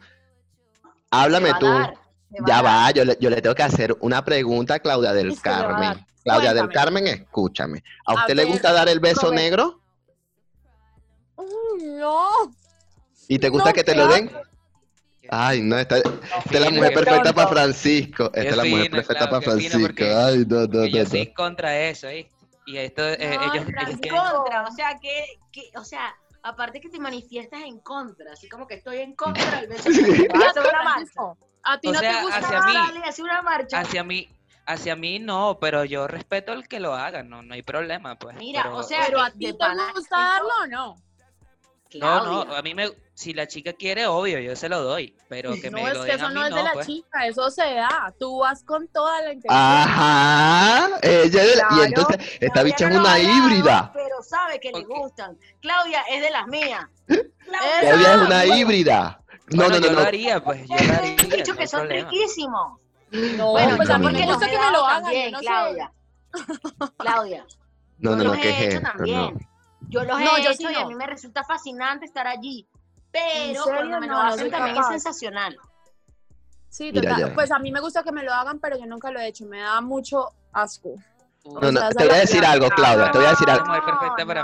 Háblame tú. dar, Ya va, yo le, yo le tengo que hacer una pregunta a Claudia del Carmen. Claudia del. Carmen, escúchame. ¿A A usted le ver, gusta dar el beso negro? No. ¿Y te gusta No, que te lo den? Ay, no, esta, esta es la mujer perfecta para Francisco. Esta es la mujer perfecta para Francisco. porque- Ay, no, no, yo no, estoy no. contra eso, ¿viste? Y esto, eh, No, ellos, ellos tienen... contra, o sea, que, que, o sea, aparte que te manifiestas en contra, así como que estoy en contra a hacer una marcha. A ti O no sea, te gusta. hacia mí. Dale, hace una marcha. Hacia mí, hacia mí no, pero yo respeto al que lo haga, no, no hay problema, pues. Mira, pero- o sea, Pero a ti te gusta darlo o no. No, no, Claudia. a mí me, si la chica quiere, obvio, yo se lo doy, pero que No, me es lo que den a eso mí no es no, de la pues. chica, eso se da. Tú vas con toda la intención. Ajá. Ella es de la- Y Claro. entonces, esta Claudia bicha es no lo una híbrida. Pero sabe que le Ok. gustan. Claudia es de las mías. Esa. Claudia es una híbrida. No, Bueno, no, no, yo lo no. haría, pues, yo lo He haría, dicho no que son problema. riquísimos. No, Bueno, pues no, a mí no, me no. gusta que me lo hagan, también, no. Claudia. Claudia. No, no, yo no, los ¿qué he es hecho esto? también. No. Yo los he No, yo hecho sí y a mí me resulta fascinante estar allí. Pero cuando me lo hacen también capaz. es sensacional. Sí, total. Pues a mí me gusta que me lo hagan, pero yo nunca lo he hecho. Me da mucho asco. No, no, te voy a decir algo, Claudia, te voy a decir algo.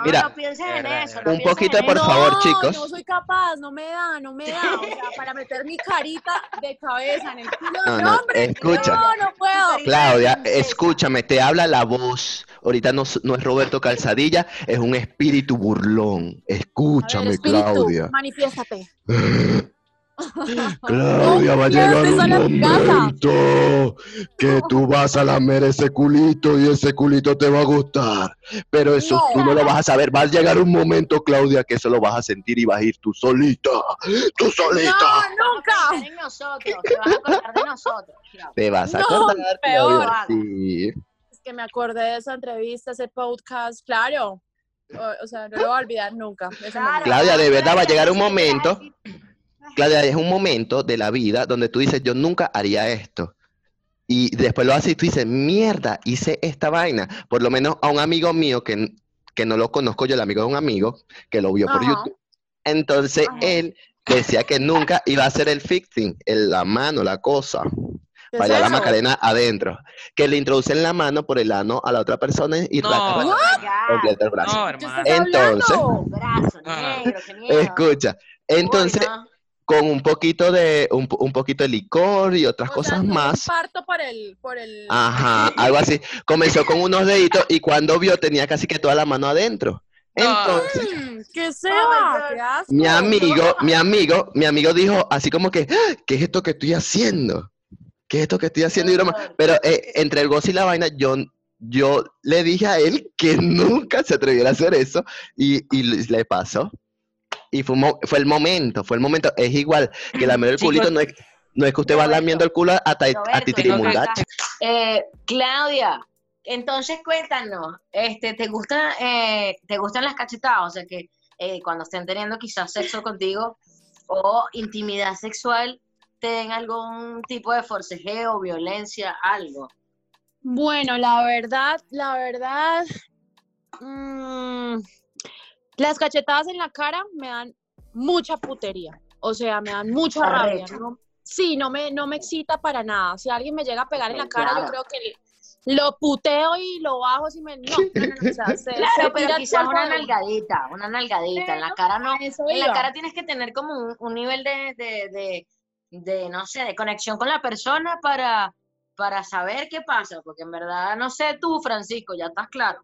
Mira, no en eso. Un poquito por favor, chicos. No soy capaz, no me da, no me da. O sea, para meter mi carita de cabeza en el culo No, no, hombre. escucha. No, no puedo. Claudia, escúchame, te habla la voz. Ahorita no, no es Roberto Calzadilla, es un espíritu burlón. Escúchame, espíritu, Claudia. manifiéstate. Claudia, va a No, llegar un momento que tú vas a lamer ese culito y ese culito te va a gustar. Pero eso No. tú no lo vas a saber. Va a llegar un momento, Claudia, que eso lo vas a sentir y vas a ir tú solita. Tú solita. No, nunca. Pensar en nosotros, te vas a acordar de nosotros. Te vas a No, acordar, peor. Claudia. Sí. Es que me acordé de esa entrevista, ese podcast, claro. O, o sea, no lo voy a olvidar nunca. Claro. Claudia, de verdad va a llegar un sí, momento. Claudia, es un momento de la vida donde tú dices, yo nunca haría esto. Y después lo haces y tú dices, mierda, hice esta vaina. Por lo menos a un amigo mío que, que no lo conozco yo, el amigo de un amigo, que lo vio por. YouTube. Entonces Ajá. él decía que nunca iba a hacer el fixing, el- la mano, la cosa, ¿Qué es bailar la macarena adentro. Que le introducen la mano por el ano a la otra persona y No. raca, Ya, completa el brazo. No, ¿Qué hermano. estás Entonces- brazo negro, qué miedo. Escucha, entonces Uy, no. Con un poquito de un, un poquito de licor y otras O cosas más. Un parto por el, por el. Ajá, algo así. Comenzó con unos deditos y cuando vio tenía casi que toda la mano adentro. No. Entonces, Mm, ¿Qué se Oh my va? Mi amigo, mi amigo, mi amigo dijo así como que, "Ah, ¿qué es esto que estoy haciendo? ¿Qué es esto que estoy haciendo? Y broma. Pero eh, entre el gozo y la vaina, yo, yo le dije a él que nunca se atreviera a hacer eso y, y le le pasó. Y fue, un fue el momento, fue el momento. Es igual que lamer el culito, no es, no es que usted va lamiendo el culo hasta a Roberto, titirimundache. Eh, Claudia, entonces cuéntanos, este, ¿te gusta, eh, te gustan las cachetadas? O sea que eh, cuando estén teniendo quizás sexo contigo o intimidad sexual, te den algún tipo de forcejeo, violencia, algo. Bueno, la verdad, la verdad. mm, las cachetadas en la cara me dan mucha putería. O sea, me dan mucha rabia. Sí, no me, no me excita para nada. Si alguien me llega a pegar en la cara, claro. yo creo que lo puteo y lo bajo si me. No, no, no, no, o sea, se- pero quizás una de nalgadita, una nalgadita. En la cara no, en la cara tienes que tener como un, un nivel de, de, de, de, no sé, de conexión con la persona para, para saber qué pasa, porque en verdad, no sé tú, Francisco, ya estás claro.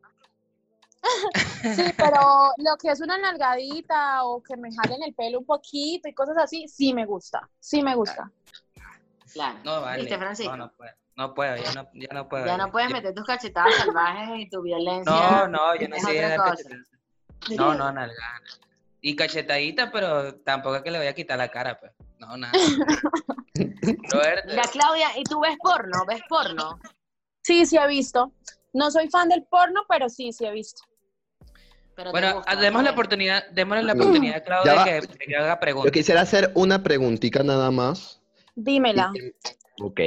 Sí, pero lo que es una nalgadita o que me jalen el pelo un poquito y cosas así, sí me gusta. Sí me gusta. Claro. No, vale. ¿Viste, Francisco? No, no puedo. No puedo, ya no, ya no puedo. Ya no puedes Yo- meter tus cachetadas salvajes y tu violencia. No, no, yo no dar cosa. cachetadas. No, no, nalgada. Y cachetadita, pero tampoco es que le voy a quitar la cara, pues. No, nada. Mira, Claudia, ¿y tú ves porno? ¿Ves porno? Sí, sí he visto. No soy fan del porno, pero sí, sí he visto. Pero bueno, gusta, demos la oportunidad, démosle la Mm. oportunidad a Ya Claudia va. que, que haga Yo preguntas. quisiera hacer una preguntita nada más. Dímela. Ok,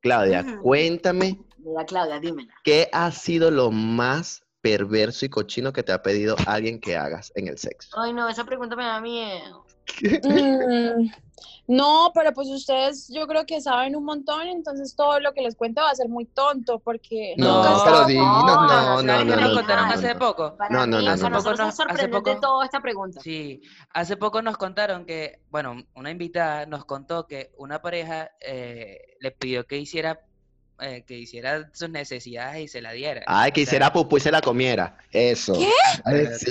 Claudia, cuéntame Mira, Claudia, dímela. qué ha sido lo más perverso y cochino que te ha pedido alguien que hagas en el sexo. Ay, no, esa pregunta me da miedo. Mm, no, pero pues ustedes yo creo que saben un montón, entonces todo lo que les cuento va a ser muy tonto porque No, nunca pero estado di- con- no, no, ¿sabes no, no, nos no, contaron no, hace no. poco? Para No, no, mí, no, Hace poco- sorprendente poco- toda esta pregunta. Sí, hace poco nos contaron que, bueno, una invitada nos contó que una pareja eh, le pidió que hiciera, eh, que hiciera sus necesidades y se la diera. Ay, que O sea, hiciera pupú y se la comiera. Eso. ¿Qué? Ay, sí.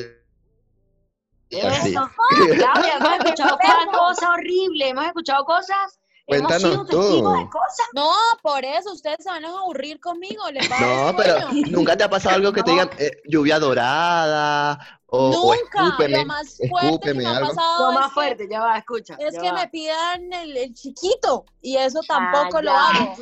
Así. Eso, Claudia, hemos escuchado cada cosa horrible, hemos escuchado cosas, hemos sido Cuéntanos tú. testigos de cosas. No, por eso ustedes se van a aburrir conmigo, les va a No, dar pero nunca te ha pasado algo que te digan eh, lluvia dorada o, o Nunca, escúpeme. lo más fuerte que me ha algo. pasado Lo es más que- fuerte, ya va, escucha. es ya que va. me pidan el, el chiquito y eso Ah, tampoco lo ya, hago.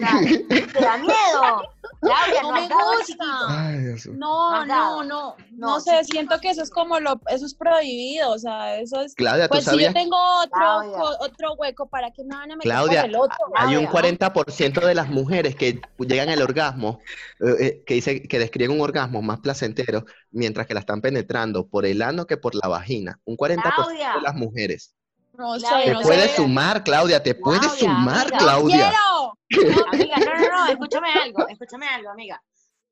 Te da miedo. Claudia, No no me gusta. Ay. No, no, no, No, no sé, chiquito. siento que eso es como lo, eso es prohibido, o sea, eso es, Claudia, ¿tú pues si sabías? yo tengo otro, co- otro hueco, ¿para qué me van a meter Claudia, por el otro? Hay un Claudia, 40% de las mujeres que llegan al orgasmo, eh, eh, que dice que describen un orgasmo más placentero mientras que la están penetrando por el ano que por la vagina. Un 40% Claudia. de las mujeres. No sé, Claudia, Te no puedes sé. sumar, Claudia, te puedes sumar, amiga. Claudia. ¡Quiero! No, amiga, no, no, no, escúchame algo, escúchame algo, amiga.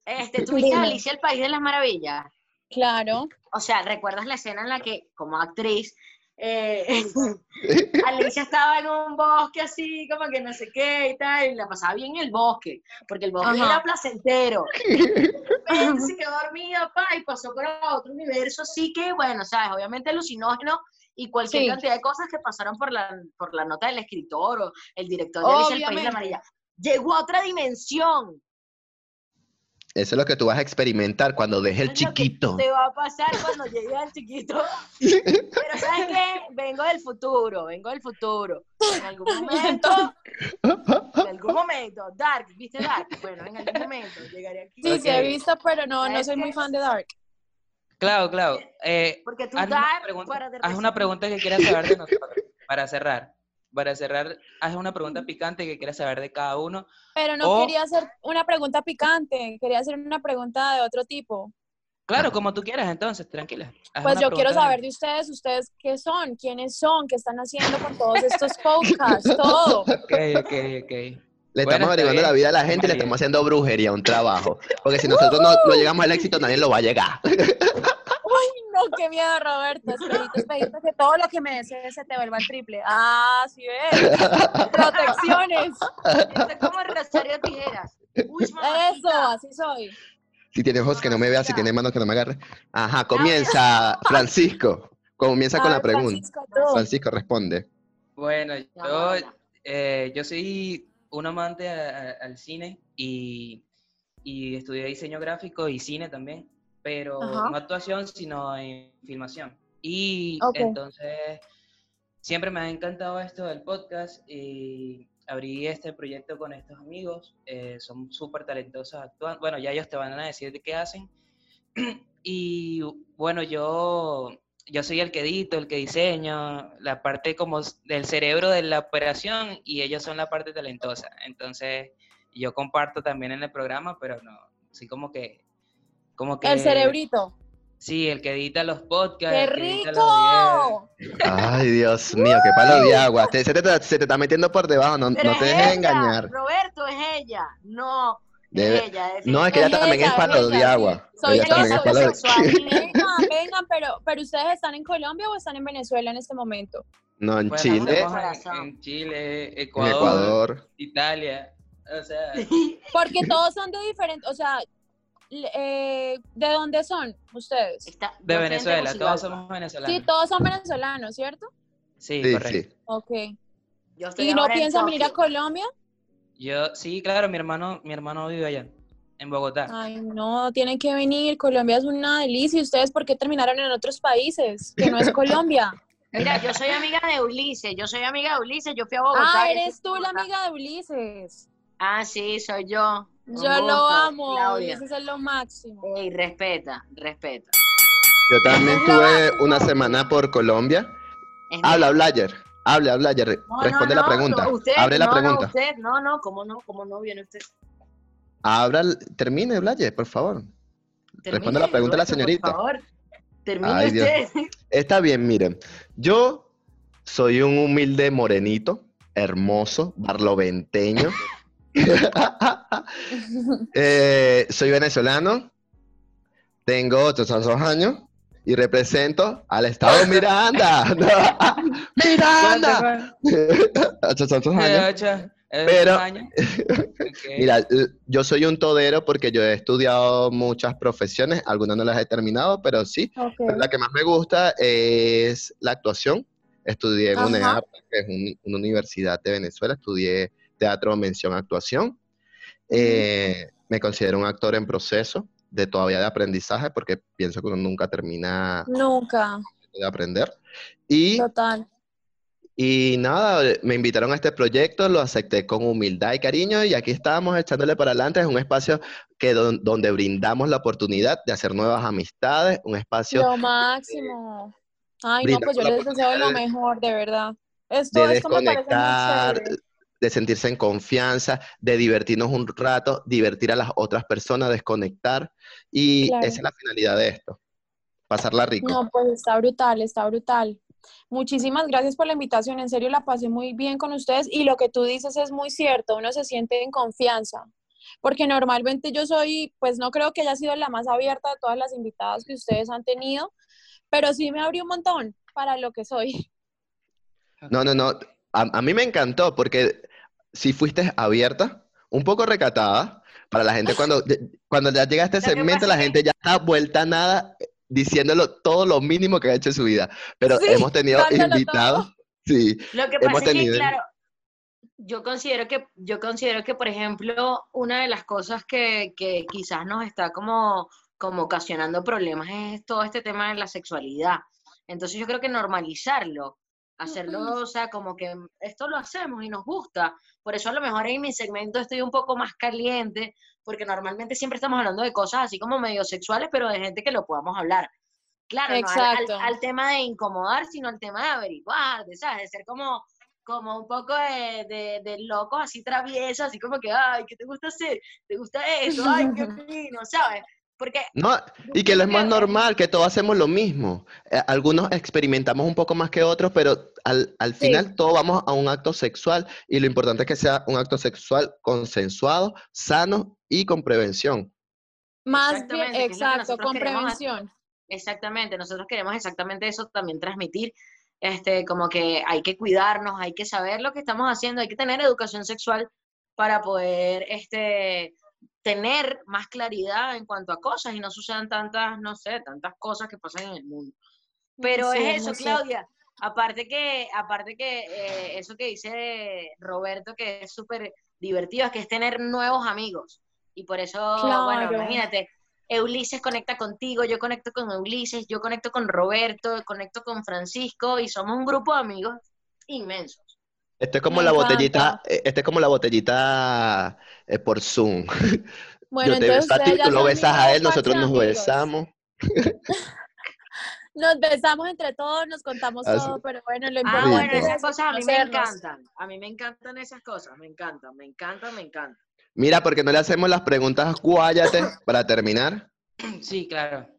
Este, ¿tuviste. Alicia el País de las Maravillas? Claro. O sea, ¿recuerdas la escena en la que, como actriz, eh, Alicia estaba en un bosque así, como que no sé qué y tal, y la pasaba bien en el bosque, porque el bosque Ajá. era placentero. Ella se quedó dormida, pa, y pasó por otro universo, así que, bueno, sabes, obviamente alucinógeno y cualquier Sí. cantidad de cosas que pasaron por la, por la nota del escritor o el director de Alicia el País de la. Amarilla. Llegó a otra dimensión. Eso es lo que tú vas a experimentar cuando dejes el Es lo que chiquito. Te va a pasar cuando llegue al chiquito. Pero ¿sabes qué? Vengo del futuro, vengo del futuro. En algún momento, en algún momento, Dark, ¿viste Dark? Bueno, en algún momento llegaré aquí. Sí, sí, he visto, pero no, no ¿Sabes soy muy fan de Dark. Claro, claro. Eh, Porque tú haz una Dark pregunta, fuera de haz una pregunta que quieras saber de nosotros, para cerrar. Para cerrar, haz una pregunta picante que quieras saber de cada uno. Pero no O- quería hacer una pregunta picante, quería hacer una pregunta de otro tipo. Claro, como tú quieras, entonces, tranquila. Haz Pues yo quiero saber de ustedes, ustedes qué son, quiénes son, qué están haciendo con todos estos podcasts, todo. Ok, ok, ok. Le Bueno, estamos averiguando la vida a la gente y le estamos haciendo brujería, un trabajo. Porque si nosotros no, no llegamos al éxito, nadie lo va a llegar. No, qué miedo, Roberto. Espejito, espejito, que todo lo que me desees se te vuelva al triple. Ah, sí ves. Protecciones. Esto es como Rosario Tijeras. Uy, Eso, así soy. Si tiene ojos que no me vea, si tiene manos que no me agarre. Ajá, comienza Francisco. Comienza con la pregunta. Francisco, responde. Bueno, yo, eh, yo soy un amante a- a- al cine y, y estudié diseño gráfico y cine también, pero Ajá. no actuación, sino en filmación. Y entonces siempre me ha encantado esto del podcast y abrí este proyecto con estos amigos, eh, son súper talentosos actuando, bueno, ya ellos te van a decir de qué hacen. Y bueno, yo, yo soy el que edito, el que diseño, la parte como del cerebro de la operación y ellos son la parte talentosa. Entonces, yo comparto también en el programa, pero no, sí como que... Como que El cerebrito. Sí, el que edita los podcasts. ¡Qué rico! Ay, Dios mío, qué palo de agua. Te- se, te, se te está metiendo por debajo, no, te es dejes ella, engañar. Roberto, es ella. No, Debe- es ella. No, es que ella también es palo de agua. Soy Ella yo, también es de. Vengan, vengan, pero, pero ustedes están en Colombia o están en Venezuela en este momento. No, en Bueno, Chile, en- Chile, en Ecuador, Ecuador. Italia. O sea, Porque todos son de diferentes, o sea, eh, ¿de dónde son ustedes? Está- de Venezuela, todos somos venezolanos. Sí, todos son venezolanos, ¿cierto? Sí, Sí, correcto. sí. Ok. Yo estoy ¿Y no piensan venir a. Colombia? Yo, sí, claro, mi hermano, mi hermano vive allá, en Bogotá. Ay, no, tienen que venir. Colombia es una delicia. ¿Y ustedes por qué terminaron en otros países? Que no es Colombia. Mira, yo soy amiga de Ulises, yo soy amiga de Ulises, yo fui a Bogotá. Ah, eres tú la amiga de Ulises. Ah, sí, soy yo. Yo lo amo. Claudia. Ulises es lo máximo. Ey, respeta, respeta. Yo también tuve una semana por Colombia. Es Habla. Blayer. Habla, Blayer. No, Responde no, la pregunta. no, usted, Abre la no, no, pregunta. usted, no, no, cómo no, cómo no viene usted. Abra, termine, Blayer, por favor. Responde la pregunta a la señorita. Por favor, termine Ay, Dios. usted. Está bien, miren. Yo soy un humilde morenito, hermoso, barloventeño. Eh, soy venezolano, tengo 800 años y represento al estado Miranda. ¡Miranda! 800 Eh, años. ocho, Pero-. Mira, yo soy un todero porque yo he estudiado muchas profesiones, algunas no las he terminado, pero sí. Pero la que más me gusta es la actuación. Estudié en Ajá. UNEAR, que es un- una universidad de Venezuela, estudié teatro, mención, actuación. Eh, me considero un actor en proceso de todavía de aprendizaje porque pienso que uno nunca termina Nunca. de aprender. Y, Total. y nada, me invitaron a este proyecto, lo acepté con humildad y cariño y aquí estamos echándole para adelante. Es un espacio que don- donde brindamos la oportunidad de hacer nuevas amistades, un espacio Lo máximo. Ay, no, pues yo les deseo lo mejor, de verdad. Esto, de esto me parece muy desconectar, chévere. De sentirse en confianza, de divertirnos un rato, divertir a las otras personas, desconectar. Y Claro. esa es la finalidad de esto, pasarla rico. No, pues está brutal, está brutal. Muchísimas gracias por la invitación, en serio la pasé muy bien con ustedes y lo que tú dices es muy cierto, uno se siente en confianza. porque normalmente yo soy, pues no creo que haya sido la más abierta de todas las invitadas que ustedes han tenido, pero sí me abrió un montón para lo que soy. No, no, no. A, a mí me encantó porque si fuiste abierta, un poco recatada, para la gente cuando, cuando ya llega este Lo que segmento, la gente ya está vuelta a nada eh, diciéndolo todo lo mínimo que ha hecho en su vida. Pero Sí, hemos tenido invitados, sí, Lo que Hemos pasa es que, claro, yo considero que, yo considero que, por ejemplo, una de las cosas que, que quizás nos está como, como ocasionando problemas es todo este tema de la sexualidad. Entonces yo creo que normalizarlo, hacerlo, o sea, como que esto lo hacemos y nos gusta. Por eso a lo mejor en mi segmento estoy un poco más caliente, porque normalmente siempre estamos hablando de cosas así como medio sexuales, pero de gente que lo podamos hablar. Claro, no al- al, Exacto. al tema de incomodar, sino al tema de averiguar, de, ¿sabes? De ser como, como un poco de, de, de locos así traviesos, así como que, ay, ¿qué te gusta hacer? ¿Te gusta eso? Ay, qué fino, ¿sabes? Porque No, y que lo es más normal, que todos hacemos lo mismo. Eh, algunos experimentamos un poco más que otros, pero al, al Sí. final todos vamos a un acto sexual y lo importante es que sea un acto sexual consensuado, sano y con prevención. Más bien, exacto, con prevención. Exactamente, nosotros queremos exactamente eso también transmitir, este, como que hay que cuidarnos, hay que saber lo que estamos haciendo, hay que tener educación sexual para poder, este, tener más claridad en cuanto a cosas y no sucedan tantas, no sé, tantas cosas que pasan en el mundo. Pero Sí, es eso. Claudia. Aparte que, aparte que eh, eso que dice Roberto, que es súper divertido, es que es tener nuevos amigos. Y por eso, bueno, imagínate, Ulises conecta contigo, yo conecto con Ulises, yo conecto con Roberto, conecto con Francisco y somos un grupo de amigos inmensos. Esto es como Me la encanta. botellita, eh, esto es como la botellita eh, por Zoom. Bueno, Yo te entonces beso a ti, tú lo besas a él, nosotros nos amigos. besamos. Nos besamos entre todos, nos contamos Así. todo, pero bueno, lo Ah, importante bueno, Rico. esas es cosas a mí me encantan. A mí me encantan esas cosas, me encantan, me encantan, me encantan. Mira, porque no le hacemos las preguntas guáyate para terminar. Sí, claro.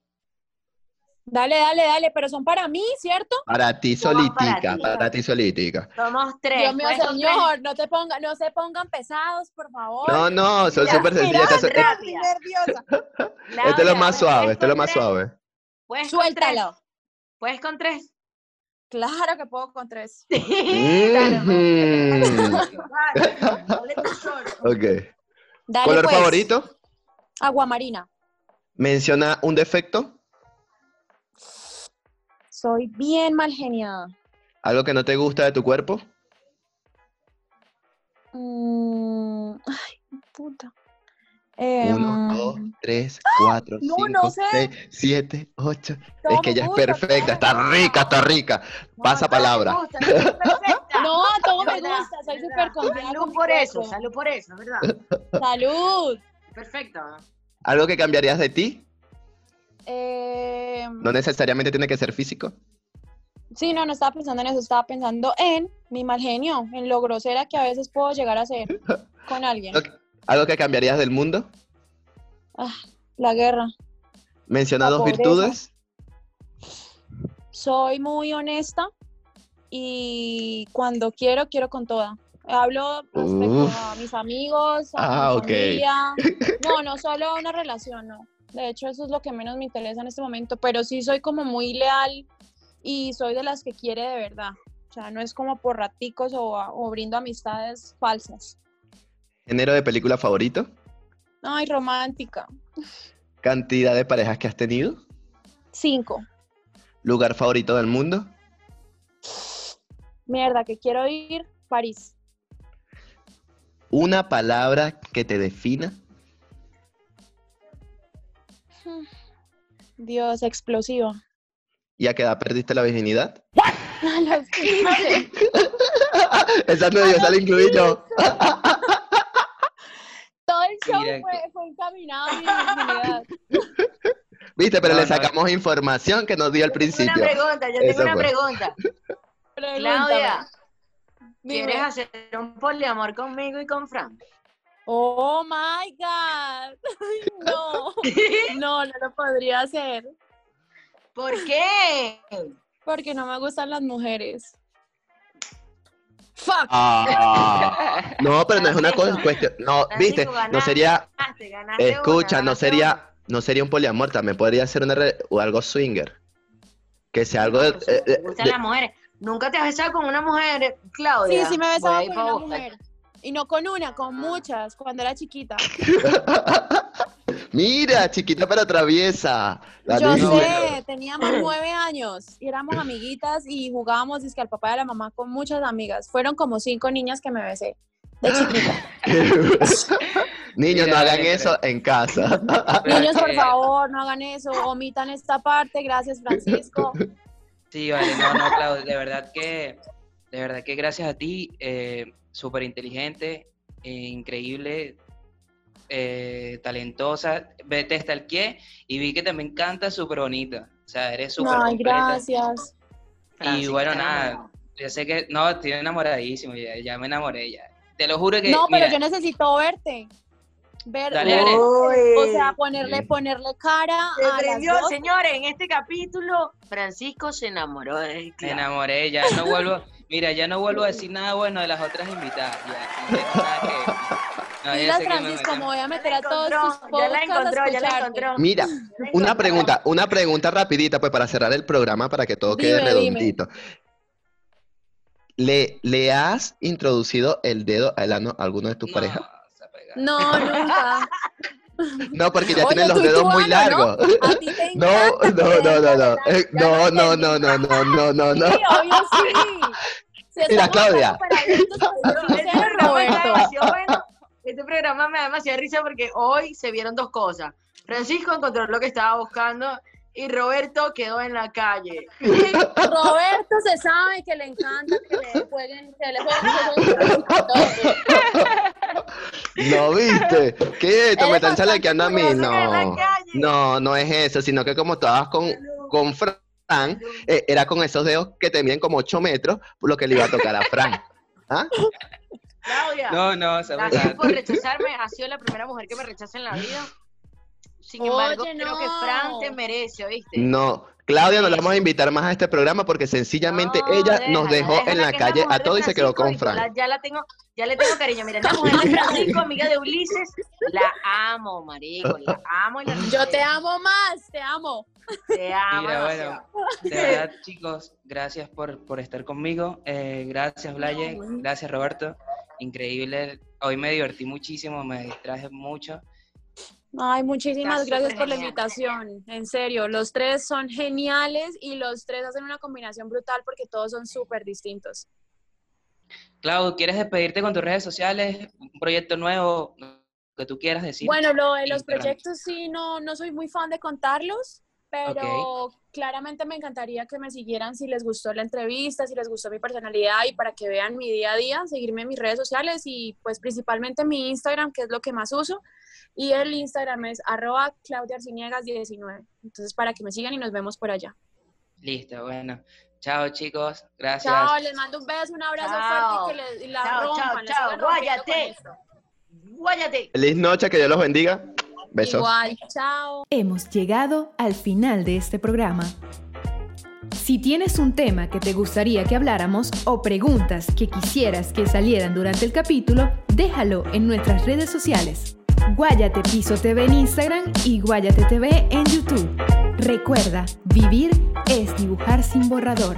Dale, dale, dale, pero son para mí, ¿cierto? Para ti Todas para solitica, ti. para ti solitica. Somos tres. Dios mío, pues, tres. señor, no te ponga, no se pongan pesados, por favor. No, no, son súper sencillas. son- mira. Estoy nerviosa. Este es lo más pues, suave, puedes este es lo con más tres, suave. Puedes con tres. Suéltalo. Puedes con tres. Claro que puedo con tres. Ok. Dale, ¿Color pues. favorito? Aguamarina. Menciona un defecto, Soy bien mal geniada. algo que no te gusta de tu cuerpo. Mm, ay, puta. Em, Uno, dos, tres, cuatro, no, cinco, no sé. seis, siete, ocho. todo Es que ella es gusta, perfecta, está rica, está rica. No, Pasa palabra. gusta. No, todo me ¿Verdad? gusta, soy súper confiada. Salud por eso, salud por eso, ¿verdad? Salud. Perfecta. ¿Algo que cambiarías de ti? Em, No necesariamente tiene que ser físico. Sí, no, no estaba pensando en eso, estaba pensando en mi mal genio, en lo grosera que a veces puedo llegar a ser con alguien. ¿Algo que cambiarías del mundo? Ah, la guerra. Menciona dos virtudes. Soy muy honesta y cuando quiero, quiero con toda. Hablo respecto Uf. a mis amigos, a Ah, mi familia. No, no solo una relación, no. De hecho, eso es lo que menos me interesa en este momento, pero sí soy como muy leal y soy de las que quiere de verdad. O sea, no es como por raticos o, o brindo amistades falsas. Género de película favorito. Ay, romántica. Cantidad de parejas que has tenido. Cinco. Lugar favorito del mundo. Mierda, que quiero ir, París. Una palabra que te defina. Dios, explosivo. ¿Y a qué edad perdiste la virginidad? A los 15. esa no esa la incluí yo. Todo el show Mira fue, que- fue encaminado a mi virginidad. Viste, pero No, le no. sacamos información que nos dio al Tengo una principio. pregunta, yo Eso tengo una fue. pregunta. Pregúntame. Claudia, Dime. ¿quieres hacer un poliamor conmigo y con Fran? Oh my God. No. No, no lo podría hacer. ¿Por qué? Porque no me gustan las mujeres. Fuck. Ah, no, pero no es una cosa, cuestión. No, viste, no sería. Escucha, no sería, no sería un poliamor, también podría ser una re- o algo swinger. Que sea algo de, eh, Me eh, gustan de- las mujeres. ¿Nunca te has besado con una mujer, Claudia? Sí, sí me besaba ahí con una mujer. Y no con una, Ah. con muchas, cuando era chiquita. Mira, chiquita pero traviesa. La Yo niña. sé, teníamos nueve años y éramos amiguitas y jugábamos dizque al papá de la mamá con muchas amigas. Fueron como cinco niñas que me besé de chiquita. Niños, no hagan eso en casa. Niños, por que- favor, no hagan eso, omitan esta parte. Gracias, Francisco. Sí, vale, no, no, Claudio, de verdad que, de verdad que gracias a ti, eh, súper inteligente, eh, increíble, eh, talentosa, ve- te stalkeé y vi que también canta súper bonita, o sea, eres súper Ay, completa. gracias. Y Francisco, bueno, nada, yo sé que, no, estoy enamoradísimo, ya, ya me enamoré, ya. Te lo juro que, No, pero mira, yo necesito verte. Ver, Dale, dale. o sea, ponerle, Sí. ponerle cara Se a las prendió, dos. señores, en este capítulo, Francisco se enamoró de me Claudia. enamoré, ya no vuelvo, mira, ya no vuelvo a decir nada bueno de las otras invitadas, ya, no nada que- meto- me voy a meter la a todos la podcasts a encontró, ya la encontró. Mira, La una pregunta, una pregunta rapidita, pues para cerrar el programa, para que todo quede Dime, dime. redondito. ¿Le, ¿Le has introducido el dedo al ano a alguno de tus No, parejas? No, nunca. No, porque ya Oye, tienen los dedos muy largos. No, no, no, te no, no. Eh, No, no, no, no, no, no, no, no. Sí, obvio sí. Mira, Claudia. Este. Este programa me da demasiada risa porque hoy se vieron dos cosas. Francisco encontró lo que estaba buscando y Roberto quedó en la calle. Roberto se sabe que le encanta que le jueguen, que le jueguen, que. ¿No viste? ¿Qué? Me están bastante chalequeando a mí. No. No, no es eso, sino que como estabas con, con Fran, eh, era con esos dedos que te miden como 8 metros, por lo que le iba a tocar a Fran. ¿Ah? Claudia, No, no, se gracias por rechazarme. Has sido la primera mujer que me rechaza en la vida. Sin embargo, Oye, creo que no. Fran te merece, ¿oíste? No, Claudia, no la vamos a invitar más a este programa porque sencillamente No, ella déjala, nos dejó en déjala, la calle a todo y se quedó con Fran. la- ya la tengo, ya le tengo cariño. Mira, la mujer de Francisco, amiga de Ulises, la amo, marico, la amo y la Yo te amo más, te amo. Te amo. Mira, bueno, de verdad, chicos, gracias por, por estar conmigo. Eh, gracias, Blaye. Gracias, Roberto. Increíble. Hoy me divertí muchísimo, me distraje mucho. Ay, muchísimas Está gracias por la invitación. En serio, los tres son geniales y los tres hacen una combinación brutal porque todos son súper distintos. Clau, ¿quieres despedirte con tus redes sociales? ¿Un proyecto nuevo? Que tú quieras decir. Bueno, lo de los proyectos sí, no, no soy muy fan de contarlos, pero claramente me encantaría que me siguieran si les gustó la entrevista, si les gustó mi personalidad y para que vean mi día a día, seguirme en mis redes sociales y pues principalmente mi Instagram, que es lo que más uso. Y el Instagram es arroba claudiarciniegas19. Entonces, para que me sigan y nos vemos por allá. Listo, bueno. Chao, chicos. Gracias. Chao, les mando un beso, un abrazo Chao. fuerte y que les, y la Chao, rompan, chao, chao. Guáyate. Guáyate. Feliz noche, que Dios los bendiga. Besos. Igual, chao. Hemos llegado al final de este programa. Si tienes un tema que te gustaría que habláramos o preguntas que quisieras que salieran durante el capítulo, déjalo en nuestras redes sociales. Guayate Piso TV en Instagram y Guayate TV en YouTube. Recuerda, vivir es dibujar sin borrador.